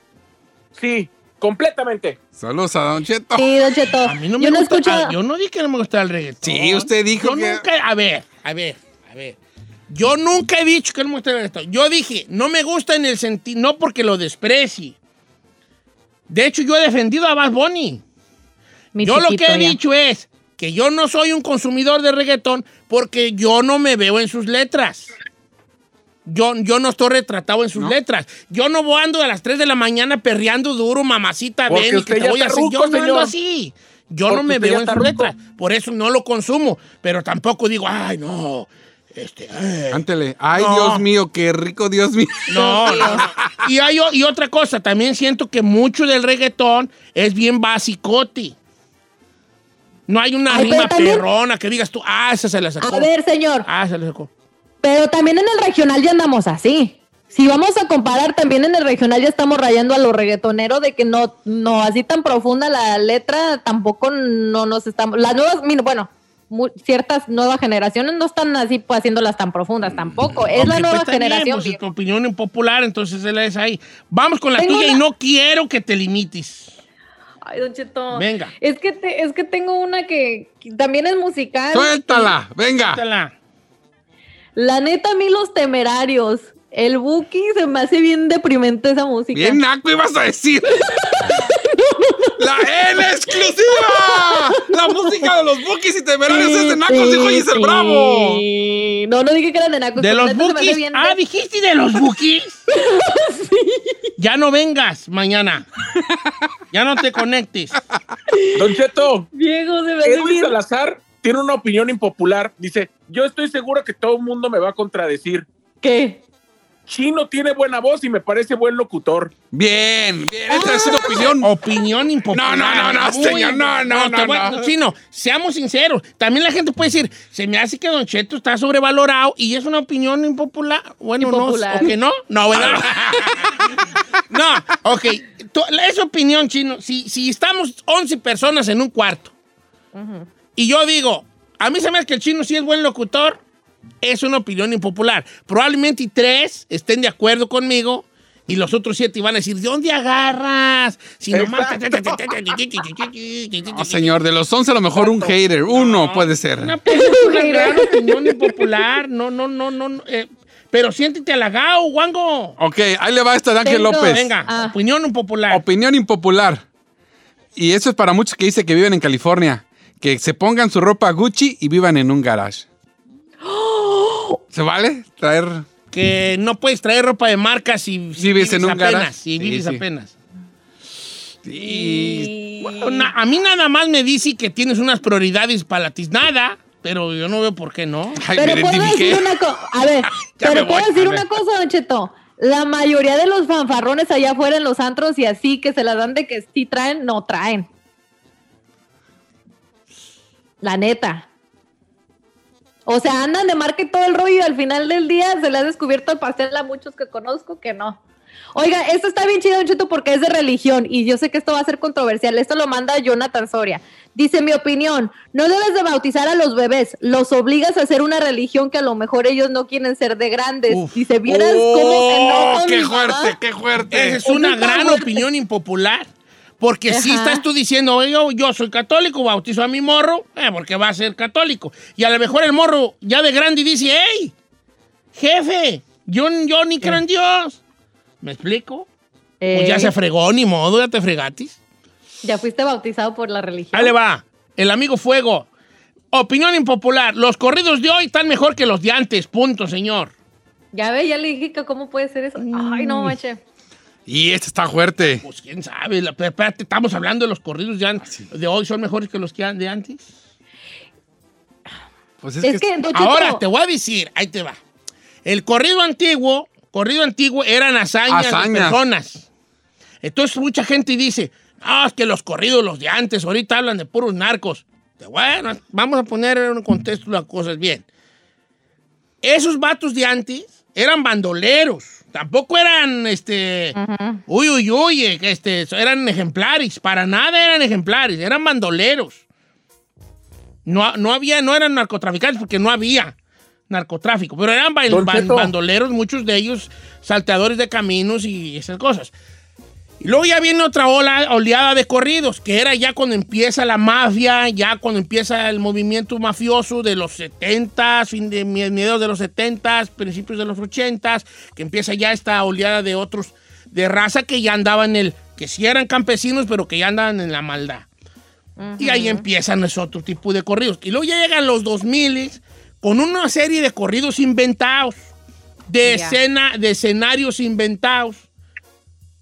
[SPEAKER 4] Sí, completamente.
[SPEAKER 3] Saludos a Don Cheto.
[SPEAKER 2] Sí, Don Cheto.
[SPEAKER 1] A mí no me
[SPEAKER 2] yo no
[SPEAKER 1] gusta.
[SPEAKER 2] escucho.
[SPEAKER 1] yo no dije que no me gusta el reggaetón.
[SPEAKER 3] Sí, usted dijo
[SPEAKER 1] Yo
[SPEAKER 3] que-
[SPEAKER 1] nunca. A ver, a ver, a ver. Yo nunca he dicho que no me gusta el reggaetón. Yo dije, no me gusta en el sentido. No porque lo desprecie. De hecho, yo he defendido a Bad Bunny.
[SPEAKER 2] Mi
[SPEAKER 1] yo lo que he
[SPEAKER 2] ya.
[SPEAKER 1] dicho es que yo no soy un consumidor de reggaetón porque yo no me veo en sus letras. Yo, yo no estoy retratado en sus letras. Yo no voy ando a las 3 de la mañana perreando duro, mamacita,
[SPEAKER 4] Porque
[SPEAKER 1] ven que te voy a hacer. Yo no ando así. Yo
[SPEAKER 4] Porque
[SPEAKER 1] no me veo en sus
[SPEAKER 4] ruco.
[SPEAKER 1] letras. Por eso no lo consumo. Pero tampoco digo, ay, no. Este, ay.
[SPEAKER 3] Cántele. Ay,
[SPEAKER 1] No.
[SPEAKER 3] Dios mío, qué rico, Dios mío.
[SPEAKER 1] No, [laughs] no, no. Y, hay y otra cosa, también siento que mucho del reggaetón es bien basicote. No hay una
[SPEAKER 2] Ay,
[SPEAKER 1] rima perrona que digas tú, ah, esa se la sacó.
[SPEAKER 2] A ver, señor.
[SPEAKER 1] Ah, se la sacó.
[SPEAKER 2] Pero también en el regional ya andamos así. Si vamos a comparar, también en el regional ya estamos rayando a los reggaetoneros de que no, no así tan profunda la letra, tampoco no nos estamos. Las nuevas, mira, bueno, mu- ciertas nuevas generaciones no están así pues, haciéndolas tan profundas tampoco. Es la
[SPEAKER 1] Ok,
[SPEAKER 2] nueva
[SPEAKER 1] pues, bien,
[SPEAKER 2] generación.
[SPEAKER 1] pues, si
[SPEAKER 2] viejo.
[SPEAKER 1] tu opinión es popular, entonces esa es ahí. Vamos con la
[SPEAKER 2] Tengo
[SPEAKER 1] tuya y no quiero que te limites.
[SPEAKER 2] Ay, Don Cheto.
[SPEAKER 1] Venga.
[SPEAKER 2] Es que, te- es que tengo una que, que también es musical.
[SPEAKER 3] Suéltala, venga.
[SPEAKER 1] Suéltala.
[SPEAKER 2] La neta, a mí los temerarios. El Buki se me hace bien deprimente esa música.
[SPEAKER 3] Bien naco ibas a decir. [laughs] ¡La N exclusiva! La música de los Bookies y temerarios es de Nacos, dijo Giselle Bravo.
[SPEAKER 2] Sí. No, no dije que eran de Nacos.
[SPEAKER 1] ¿De
[SPEAKER 2] pero
[SPEAKER 1] los bookies? Ah,
[SPEAKER 2] de-
[SPEAKER 1] dijiste de los bookies. [laughs] Ya no vengas mañana. Ya no te conectes.
[SPEAKER 4] Don Cheto,
[SPEAKER 2] Viejo, se me
[SPEAKER 4] Edwin. Salazar tiene una opinión impopular. Dice, yo estoy seguro que todo el mundo me va a contradecir.
[SPEAKER 2] ¿Qué?
[SPEAKER 4] Chino tiene buena voz y me parece buen locutor.
[SPEAKER 3] Bien, bien. Esta es una opinión.
[SPEAKER 1] Opinión impopular.
[SPEAKER 3] No, no, no, no, señor, no, no, no,
[SPEAKER 1] voy-
[SPEAKER 3] no.
[SPEAKER 1] Chino, seamos sinceros. También la gente puede decir, se me hace que Don Cheto está sobrevalorado y es una opinión impopular. Bueno,
[SPEAKER 2] Impopular.
[SPEAKER 1] no, ¿o que no? No, ¿verdad? [laughs] no, ok. Esa opinión, Chino, si, si estamos 11 personas en un cuarto y yo digo, a mí se me hace que el Chino sí es buen locutor, es una opinión impopular. Probablemente tres estén de acuerdo conmigo y los otros siete van a decir, ¿de dónde agarras? Si nomás...
[SPEAKER 3] No, señor, de los 11 a lo mejor un hater. Uno puede ser.
[SPEAKER 1] Una, pues, es una gran opinión impopular. No, no, no, no. no, eh, pero siéntete halagado, Wango.
[SPEAKER 3] Ok, ahí le va esta de Ángel. López.
[SPEAKER 1] Venga,
[SPEAKER 2] Ah.
[SPEAKER 1] opinión impopular.
[SPEAKER 3] Opinión impopular. Y eso es para muchos que dicen que viven en California. Que se pongan su ropa Gucci y vivan en un garage. [gasps] ¿Se vale? Traer.
[SPEAKER 1] que no puedes traer ropa de marca si, si
[SPEAKER 3] Vives en un
[SPEAKER 1] apenas.
[SPEAKER 3] garage.
[SPEAKER 1] Si
[SPEAKER 3] Sí,
[SPEAKER 1] vives
[SPEAKER 3] sí.
[SPEAKER 1] apenas.
[SPEAKER 3] Y...
[SPEAKER 1] Bueno, na- a mí nada más me dice que tienes unas prioridades para la tiznada, pero yo no veo por qué no.
[SPEAKER 3] Ay,
[SPEAKER 2] Pero puedo decir una cosa. A ver, [laughs] pero puedo decir una cosa, Don Cheto. La mayoría de los fanfarrones allá afuera en los antros y así que se las dan de que sí traen, no traen. La neta. O sea, andan de marca y todo el rollo y al final del día se le ha descubierto el pastel a muchos que conozco que no. Oiga, esto está bien chido, Don Cheto, porque es de religión y yo sé que esto va a ser controversial. Esto lo manda Jonathan Soria. Dice, mi opinión, no debes de bautizar a los bebés, los obligas a hacer una religión que a lo mejor ellos no quieren ser de grandes.
[SPEAKER 1] Uf.
[SPEAKER 2] Dice, vieras cómo se enoja
[SPEAKER 3] ¡Oh, qué
[SPEAKER 2] mi mamá?"
[SPEAKER 3] fuerte, qué fuerte!
[SPEAKER 1] Esa es una gran
[SPEAKER 2] fuerte.
[SPEAKER 1] opinión impopular. Porque si estás tú diciendo, "Oye, yo, yo soy católico, bautizo a mi morro, eh, porque va a ser católico. Y a lo mejor el morro ya de grande dice, hey, jefe, yo, yo ni creo en Dios. ¿Me explico? Pues ya se fregó, ni modo, ya te fregatis.
[SPEAKER 2] ya fuiste bautizado por la religión.
[SPEAKER 1] Ahí le va, el amigo Fuego. Opinión impopular, los corridos de hoy están mejor que los de antes, punto, señor.
[SPEAKER 2] Ya ve, ya le dije que cómo puede ser eso. Ay, no, mache.
[SPEAKER 3] Y este está fuerte.
[SPEAKER 1] Pues quién sabe, la- pero espérate, estamos hablando de los corridos de, an- de hoy, ¿son mejores que los que han- de antes?
[SPEAKER 3] Pues es,
[SPEAKER 2] Es
[SPEAKER 3] que,
[SPEAKER 1] Ahora te voy a decir, ahí te va. El corrido antiguo, corrido antiguo eran hazañas, de
[SPEAKER 3] Hazañas.
[SPEAKER 1] personas. Entonces mucha gente dice, ah, es que los corridos, los de antes, ahorita hablan de puros narcos. Bueno, vamos a poner en un contexto las cosas bien. Esos vatos de antes eran bandoleros. Tampoco eran, este, uy, uy, uy, eh, este, eran ejemplares. Para nada eran ejemplares, eran bandoleros. No, no había, no eran narcotraficantes porque no había narcotráfico, pero eran ba- ban- bandoleros, muchos de ellos salteadores de caminos y esas cosas. Y luego ya viene otra ola, oleada de corridos, que era ya cuando empieza la mafia, ya cuando empieza el movimiento mafioso de los 70, fin de mediados de los 70, principios de los 80, que empieza ya esta oleada de otros de raza que ya andaban en el, que sí eran campesinos, pero que ya andaban en la maldad. Y ahí empiezan ese otro tipo de corridos. Y luego ya llegan los 2000 con una serie de corridos inventados, de, escena, de escenarios inventados,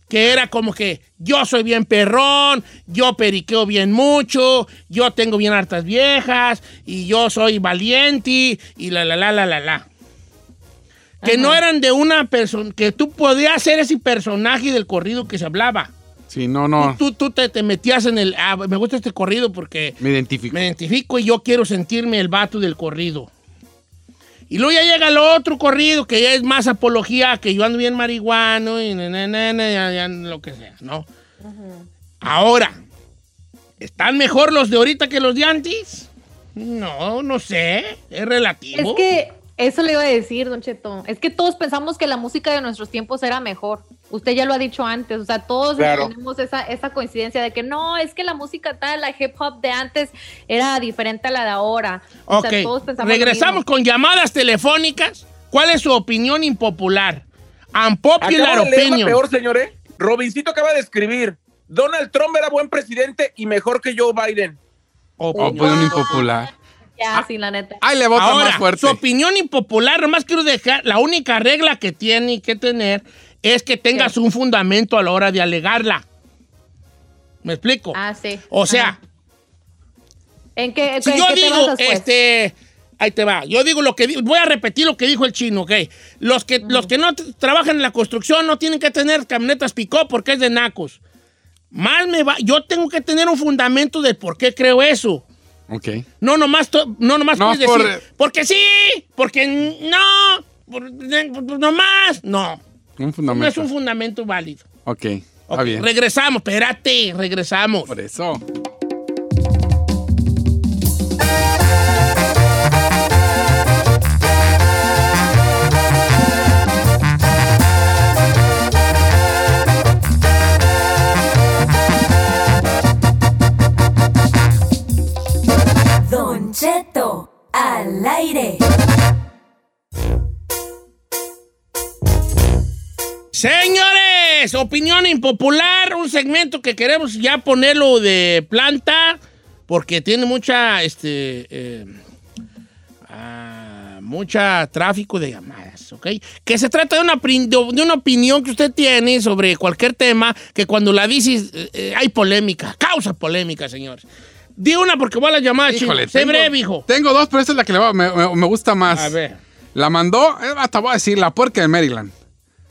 [SPEAKER 1] que era como que yo soy bien perrón, yo periqueo bien mucho, yo tengo bien hartas viejas, y yo soy valiente, y la, la, la, la, la, la. Que no eran de una persona, que tú podías ser ese personaje del corrido que se hablaba.
[SPEAKER 3] sí, no, no.
[SPEAKER 1] Tú, tú te, te metías en el, ah, me gusta este corrido porque
[SPEAKER 3] Me identifico.
[SPEAKER 1] me identifico y yo quiero sentirme el vato del corrido. Y luego ya llega el otro corrido que ya es más apología, que yo ando bien marihuano y na, na, na, ya lo que sea, ¿no? Ahora, ¿están mejor los de ahorita que los de antes? No, no sé, es relativo.
[SPEAKER 2] Es que eso le iba a decir, Don Cheto. Es que todos pensamos que la música de nuestros tiempos era mejor. Usted ya lo ha dicho antes, o sea, todos
[SPEAKER 4] Claro.
[SPEAKER 2] tenemos esa, esa coincidencia de que no, es que la música tal, la hip hop de antes era diferente a la de ahora. O
[SPEAKER 1] Ok,
[SPEAKER 2] sea, todos
[SPEAKER 1] regresamos con llamadas telefónicas. ¿Cuál es su opinión impopular? Unpopular opinion.
[SPEAKER 4] peor, señor, ¿eh? Robincito acaba de escribir. Donald Trump era buen presidente y mejor que Joe Biden.
[SPEAKER 3] Opinión impopular.
[SPEAKER 2] Ya, sí, la neta.
[SPEAKER 3] Ahí le vota
[SPEAKER 1] Ahora,
[SPEAKER 3] más fuerte.
[SPEAKER 1] su opinión impopular, nomás quiero dejar, la única regla que tiene que tener es que tengas un fundamento a la hora de alegarla. ¿Me explico?
[SPEAKER 2] Ah, sí.
[SPEAKER 1] o sea,
[SPEAKER 2] Ajá. ¿En qué,
[SPEAKER 1] si
[SPEAKER 2] en
[SPEAKER 1] yo
[SPEAKER 2] qué te
[SPEAKER 1] digo,
[SPEAKER 2] basas, pues?
[SPEAKER 1] este, ahí te va, yo digo lo que voy a repetir lo que dijo el chino, ¿ok? Los que, los que no trabajan en la construcción no tienen que tener camionetas picó porque es de nacos. Más me va, yo tengo que tener un fundamento de por qué creo eso.
[SPEAKER 3] Ok.
[SPEAKER 1] No nomás, no nomás
[SPEAKER 3] No,
[SPEAKER 1] puedes
[SPEAKER 3] por-
[SPEAKER 1] decir, porque sí, porque no, por- nomás, no.
[SPEAKER 3] Un
[SPEAKER 1] No es un fundamento válido.
[SPEAKER 3] Ok, está
[SPEAKER 1] Ok,
[SPEAKER 3] bien.
[SPEAKER 1] Regresamos, espérate, regresamos.
[SPEAKER 3] Por eso.
[SPEAKER 11] Don Cheto al aire.
[SPEAKER 1] Señores, opinión impopular, un segmento que queremos ya ponerlo de planta porque tiene mucha, este, eh, ah, mucha tráfico de llamadas, ¿ok? Que se trata de una, de una opinión que usted tiene sobre cualquier tema que cuando la dices eh, eh, hay polémica, causa polémica, señores. Di una porque voy a la llamada.
[SPEAKER 3] Híjole,
[SPEAKER 1] Sé breve, hijo.
[SPEAKER 3] Tengo dos, pero esta es la que le va- me, me- me gusta más.
[SPEAKER 1] A ver.
[SPEAKER 3] La mandó, hasta voy a decir, la puerca de Maryland.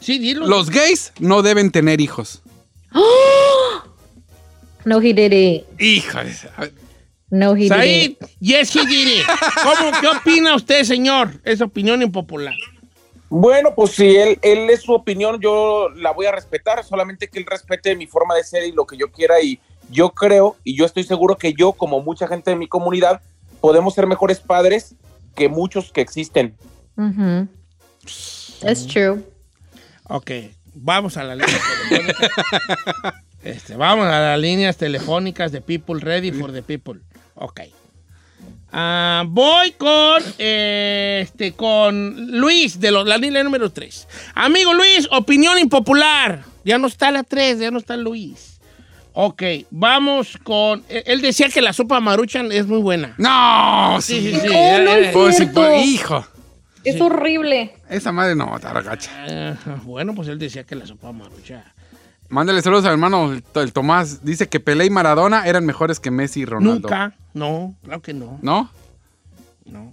[SPEAKER 1] Sí, dilo.
[SPEAKER 3] Los gays no deben tener hijos. [gasps]
[SPEAKER 2] No, he did it.
[SPEAKER 3] Híjole.
[SPEAKER 2] No, he did
[SPEAKER 1] Said,
[SPEAKER 2] it.
[SPEAKER 1] yes, he did it. ¿Cómo, ¿Qué opina usted, señor? Esa opinión impopular.
[SPEAKER 4] Bueno, pues si él, él es su opinión, yo la voy a respetar, solamente que él respete mi forma de ser y lo que yo quiera y yo creo y yo estoy seguro que yo, como mucha gente de mi comunidad, podemos ser mejores padres que muchos que existen.
[SPEAKER 2] Ujú. It's true.
[SPEAKER 1] Ok, vamos a la línea telefónica. Este, vamos a las líneas telefónicas de People Ready for the People. Ok. Ah, voy con, eh, este, con Luis de los- la línea número 3. Amigo Luis, opinión impopular. Ya no está la 3, ya no está Luis. Ok, vamos con... eh, Él decía que la sopa maruchan es muy buena.
[SPEAKER 3] No,
[SPEAKER 1] Sí,
[SPEAKER 3] sí.
[SPEAKER 1] sí, sí.
[SPEAKER 2] No
[SPEAKER 1] era-
[SPEAKER 2] es
[SPEAKER 3] pues, hijo.
[SPEAKER 2] Es horrible.
[SPEAKER 3] Esa madre no, está gacha.
[SPEAKER 1] Ajá, bueno, pues él decía que la sopa maruchan.
[SPEAKER 3] Mándale saludos al hermano el, el Tomás. Dice que Pelé y Maradona eran mejores que Messi y Ronaldo.
[SPEAKER 1] Nunca, no, claro que no.
[SPEAKER 3] ¿No?
[SPEAKER 1] No.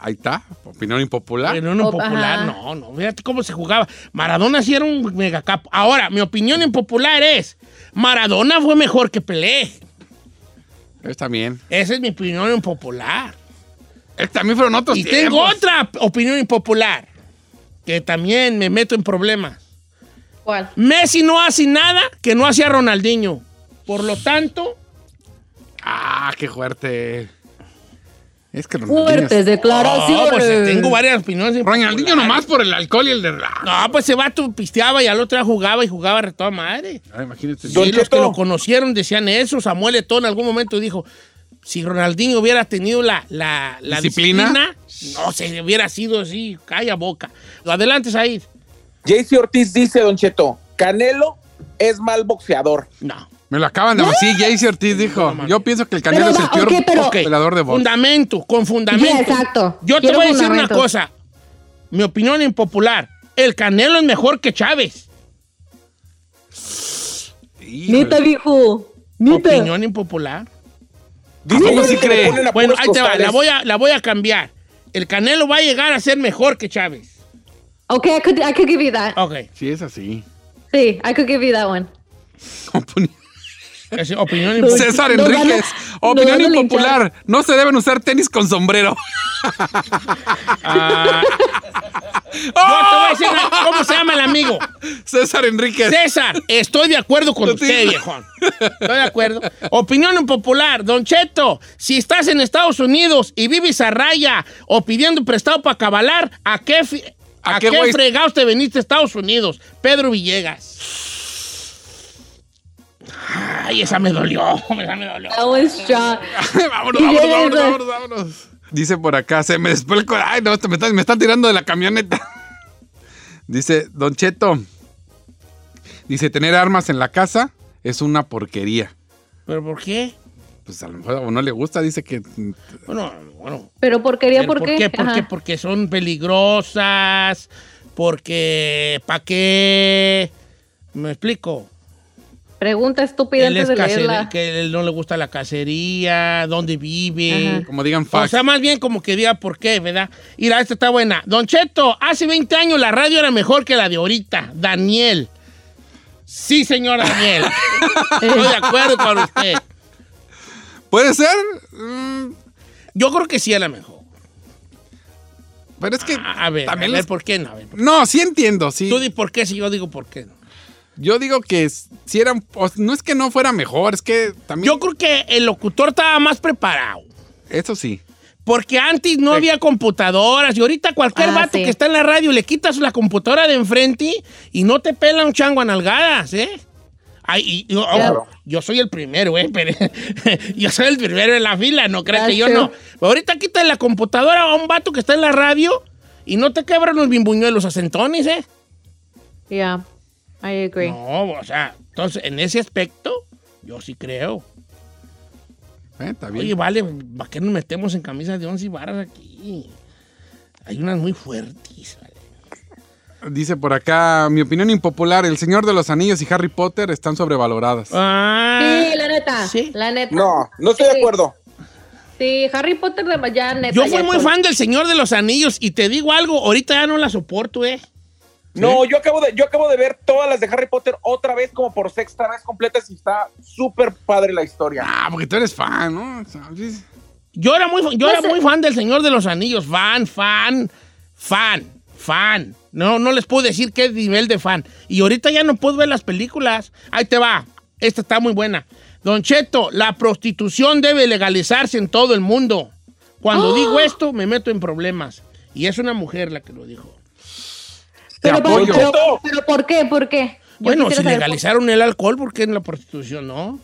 [SPEAKER 3] Ahí está. Opinión impopular.
[SPEAKER 1] Pero no
[SPEAKER 2] Oh,
[SPEAKER 1] popular,
[SPEAKER 2] ajá.
[SPEAKER 1] no, no. Fíjate cómo se jugaba. Maradona sí era un megacapo. Ahora, mi opinión impopular es: Maradona fue mejor que Pelé.
[SPEAKER 3] Está bien.
[SPEAKER 1] Esa es mi opinión impopular.
[SPEAKER 3] Eh, También fueron otros
[SPEAKER 1] Y tengo
[SPEAKER 3] tiempos.
[SPEAKER 1] otra opinión impopular que también me meto en problemas.
[SPEAKER 2] ¿Cuál?
[SPEAKER 1] Messi no hace nada que no hacía Ronaldinho. Por lo tanto,
[SPEAKER 3] Ah, qué fuerte. Es que Ronaldinho...
[SPEAKER 2] Fuertes declaraciones.
[SPEAKER 1] no, pues tengo varias opiniones.
[SPEAKER 3] Ronaldinho
[SPEAKER 1] impopulares.
[SPEAKER 3] nomás por el alcohol y el de...
[SPEAKER 1] No, pues ese vato pisteaba y al otro día jugaba y jugaba de toda madre.
[SPEAKER 3] Ah, imagínate.
[SPEAKER 1] Sí,
[SPEAKER 4] Don
[SPEAKER 1] los que
[SPEAKER 4] Cheto.
[SPEAKER 1] lo conocieron decían eso. Samuel Eto'o en algún momento dijo, si Ronaldinho hubiera tenido la, la, la
[SPEAKER 3] ¿Disciplina?
[SPEAKER 1] disciplina, no se hubiera sido así, calla boca. Adelante, Said.
[SPEAKER 4] JC Ortiz dice, Don Cheto, Canelo es mal boxeador.
[SPEAKER 1] No.
[SPEAKER 3] Me lo acaban de decir. Jaycee Ortiz dijo. Yo pienso que el Canelo
[SPEAKER 2] Pero
[SPEAKER 3] es el peor
[SPEAKER 2] ok, pero-
[SPEAKER 1] Ok,
[SPEAKER 3] peleador de box.
[SPEAKER 1] Fundamento, con fundamento.
[SPEAKER 2] Exacto.
[SPEAKER 1] Yo te voy a decir una cosa. Mi opinión impopular. El Canelo es mejor que Chávez.
[SPEAKER 3] Híjole.
[SPEAKER 2] Neta, viejo. Neta.
[SPEAKER 1] Opinión impopular.
[SPEAKER 3] ¿A poco sí cree?
[SPEAKER 1] Bueno, ahí te va. La voy, a, la voy a cambiar. El Canelo va a llegar a ser mejor que Chávez.
[SPEAKER 2] Okay, I could, I could give you that.
[SPEAKER 1] Ok.
[SPEAKER 3] Sí, es así.
[SPEAKER 2] Sí, I could give you that one.
[SPEAKER 1] Opinión [laughs] impopular.
[SPEAKER 3] César Enríquez.
[SPEAKER 2] nos
[SPEAKER 3] Opinión
[SPEAKER 2] a linchar.
[SPEAKER 3] impopular. No se deben usar tenis con sombrero.
[SPEAKER 1] Ah, [laughs] [laughs] yo te voy a decir una- cómo se llama el amigo.
[SPEAKER 3] César Enríquez.
[SPEAKER 1] César, estoy de acuerdo con usted, viejón. Estoy de acuerdo. Opinión impopular. Don Cheto, si estás en Estados Unidos y vives a raya o pidiendo prestado para cabalar, ¿a qué, fi-
[SPEAKER 3] ¿A
[SPEAKER 1] ¿A,
[SPEAKER 3] qué
[SPEAKER 1] fregados te veniste a Estados Unidos? Pedro Villegas. Ay, esa me dolió, [laughs] esa me dolió.
[SPEAKER 2] That was strong. [laughs]
[SPEAKER 3] vámonos, vámonos, vámonos, vámonos, vámonos. Dice por acá, se me despó el corazón. Ay, no, me están, me están tirando de la camioneta. [laughs] Dice, Don Cheto. Dice, tener armas en la casa es una porquería.
[SPEAKER 1] ¿Pero por qué?
[SPEAKER 3] Pues a lo mejor no le gusta, dice que.
[SPEAKER 1] Bueno, bueno.
[SPEAKER 2] Pero porquería,
[SPEAKER 1] ¿Pero
[SPEAKER 2] ¿por qué?
[SPEAKER 1] ¿Por qué? Porque son peligrosas, porque... ¿Para qué? ¿Me explico?
[SPEAKER 2] Pregunta estúpida
[SPEAKER 1] Él
[SPEAKER 2] antes
[SPEAKER 1] es
[SPEAKER 2] de leerla.
[SPEAKER 1] que él no le gusta la cacería, dónde vive.
[SPEAKER 2] Ajá.
[SPEAKER 3] Como digan
[SPEAKER 1] O
[SPEAKER 3] fax.
[SPEAKER 1] sea, más bien como que diga por qué, ¿verdad? Mira, esta está buena. Don Cheto, hace 20 años la radio era mejor que la de ahorita. Daniel. Sí, señor Daniel. [laughs] Estoy de acuerdo con usted.
[SPEAKER 3] ¿Puede ser? Mm,
[SPEAKER 1] Yo creo que sí era mejor.
[SPEAKER 3] pero es que.
[SPEAKER 1] A, a ver,
[SPEAKER 3] también
[SPEAKER 1] a ver,
[SPEAKER 3] les-
[SPEAKER 1] ¿por qué no? A ver,
[SPEAKER 3] No, sí entiendo, sí.
[SPEAKER 1] Tú di por qué si yo digo por qué no.
[SPEAKER 3] Yo digo que si eran. No es que no fuera mejor, es que también.
[SPEAKER 1] Yo creo que el locutor estaba más preparado.
[SPEAKER 3] Eso sí.
[SPEAKER 1] Porque antes no había computadoras y ahorita cualquier
[SPEAKER 2] Ah,
[SPEAKER 1] vato
[SPEAKER 2] sí.
[SPEAKER 1] que está en la radio le quitas la computadora de enfrente y no te pela un chango a nalgadas, ¿eh? Ay, y- yo,
[SPEAKER 2] Claro.
[SPEAKER 1] yo soy el primero, ¿eh? Pero, [laughs] yo soy el primero en la fila, no creas que yo no. Pero ahorita quita la computadora a un vato que está en la radio y no te quebran los bimbuñuelos acentones, ¿eh?
[SPEAKER 2] Yeah, I agree.
[SPEAKER 1] No, o sea, entonces en ese aspecto yo sí creo.
[SPEAKER 3] Eh, está bien.
[SPEAKER 1] Oye, vale, ¿para qué nos metemos en camisas de once varas aquí? Hay unas muy fuertes. vale.
[SPEAKER 3] Dice por acá, mi opinión impopular, El Señor de los Anillos y Harry Potter están sobrevaloradas.
[SPEAKER 1] Ah,
[SPEAKER 2] Sí, la neta.
[SPEAKER 1] ¿Sí?
[SPEAKER 2] La neta.
[SPEAKER 4] No, no estoy de acuerdo.
[SPEAKER 2] Sí, Harry Potter de ya neta.
[SPEAKER 1] Yo fui muy fan del Señor de los Anillos y te digo algo, ahorita ya no la soporto, ¿eh?
[SPEAKER 4] No, yo acabo, de, yo acabo de ver todas las de Harry Potter otra vez, como por sexta vez completas, y está súper padre la historia.
[SPEAKER 3] Ah, porque tú eres fan, ¿no?
[SPEAKER 1] Yo era muy, yo era
[SPEAKER 2] sé.
[SPEAKER 1] muy fan del Señor de los Anillos, fan, fan, fan, fan. No, no les puedo decir qué nivel de fan. Y ahorita ya no puedo ver las películas. Ahí te va. Esta está muy buena. Don Cheto, la prostitución debe legalizarse en todo el mundo. Cuando
[SPEAKER 2] ¡Oh!
[SPEAKER 1] digo esto, me meto en problemas. Y es una mujer la que lo dijo.
[SPEAKER 2] Pero,
[SPEAKER 3] apoyo.
[SPEAKER 2] pero, pero, ¿por qué? ¿Por qué? Yo
[SPEAKER 1] Bueno, si legalizaron el alcohol, ¿por qué en la prostitución no?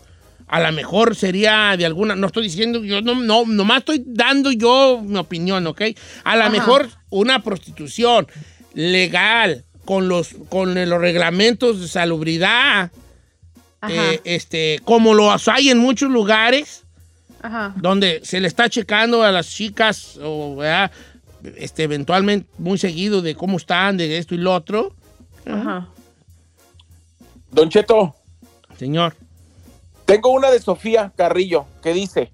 [SPEAKER 1] A lo mejor sería de alguna, no estoy diciendo, yo no, no, nomás estoy dando yo mi opinión, ¿ok? A lo mejor una prostitución legal, con los, con los reglamentos de salubridad, eh, este, como los hay en muchos lugares,
[SPEAKER 2] ajá.
[SPEAKER 1] donde se le está checando a las chicas, o, ¿verdad? Este, eventualmente muy seguido de cómo están, de esto y lo otro.
[SPEAKER 2] Ajá.
[SPEAKER 4] Don Cheto,
[SPEAKER 1] Señor.
[SPEAKER 4] tengo una de Sofía Carrillo que dice,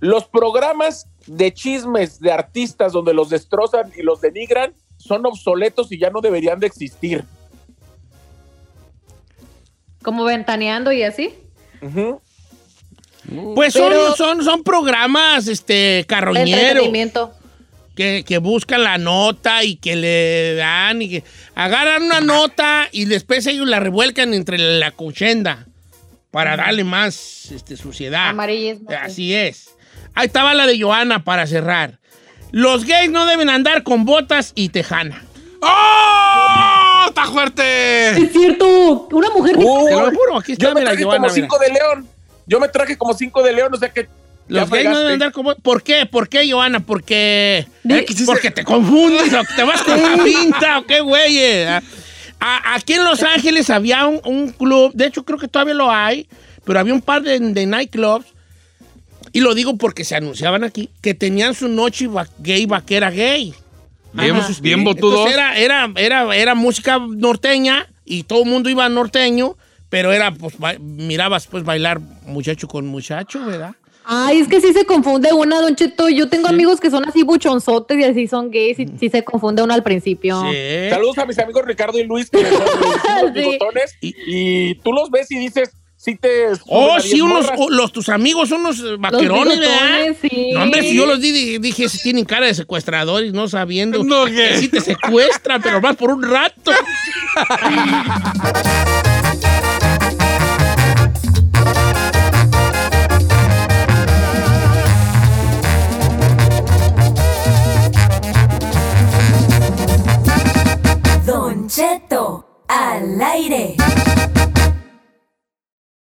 [SPEAKER 4] los programas de chismes de artistas donde los destrozan y los denigran son obsoletos y ya no deberían de existir.
[SPEAKER 2] Como ventaneando y así.
[SPEAKER 1] Pues son, son, son programas este,
[SPEAKER 2] De
[SPEAKER 1] carroñeros. Que, que buscan la nota y que le dan y que agarran una nota y después ellos la revuelcan entre la cochenda para darle más este, suciedad.
[SPEAKER 2] Amarillismo. sí.
[SPEAKER 1] Así es. Ahí estaba la de Joana para cerrar. Los gays no deben andar con botas y tejana.
[SPEAKER 3] ¡Oh! ¡Está fuerte!
[SPEAKER 2] Es cierto. Una mujer
[SPEAKER 1] Te lo juro, aquí está
[SPEAKER 4] yo me
[SPEAKER 1] mira,
[SPEAKER 4] traje
[SPEAKER 1] Joana,
[SPEAKER 4] como
[SPEAKER 1] mira.
[SPEAKER 4] cinco de león. Yo me traje como cinco de león, o sea que...
[SPEAKER 1] Los gays no deben andar con botas. ¿Por qué? ¿Por qué, Joana? Porque...
[SPEAKER 2] Di-
[SPEAKER 1] Porque te confundes, o te vas con la [laughs] pinta, o qué güey. eh. A- Aquí en Los Ángeles había un, un club, de hecho creo que todavía lo hay, pero había un par de, de nightclubs, y lo digo porque se anunciaban aquí, que tenían su noche va- gay vaquera gay.
[SPEAKER 3] Bien,
[SPEAKER 2] Ajá.
[SPEAKER 3] bien botudos.
[SPEAKER 1] Entonces era, era, era, era música norteña y todo el mundo iba norteño, pero era, pues, ba- mirabas pues bailar muchacho con muchacho, ¿verdad?
[SPEAKER 2] Ay, es que sí se confunde una, Don Cheto. Yo tengo amigos que son así buchonzotes y así son gays y sí se confunde uno al principio.
[SPEAKER 1] Sí.
[SPEAKER 4] Saludos a mis amigos Ricardo y Luis, que son [laughs] los
[SPEAKER 2] Sí.
[SPEAKER 4] bigotones,
[SPEAKER 1] Y-
[SPEAKER 4] y tú los ves y dices, sí te...
[SPEAKER 1] Oh, sí,
[SPEAKER 4] 10
[SPEAKER 1] unos, oh, los, tus amigos son unos
[SPEAKER 2] Los
[SPEAKER 1] vaquerones, ¿verdad?
[SPEAKER 2] sí.
[SPEAKER 1] No, hombre, si yo los di, di- dije, si tienen cara de secuestradores, no sabiendo
[SPEAKER 3] No,
[SPEAKER 1] que sí te secuestran, pero más por un rato. [laughs]
[SPEAKER 11] Cheto al aire.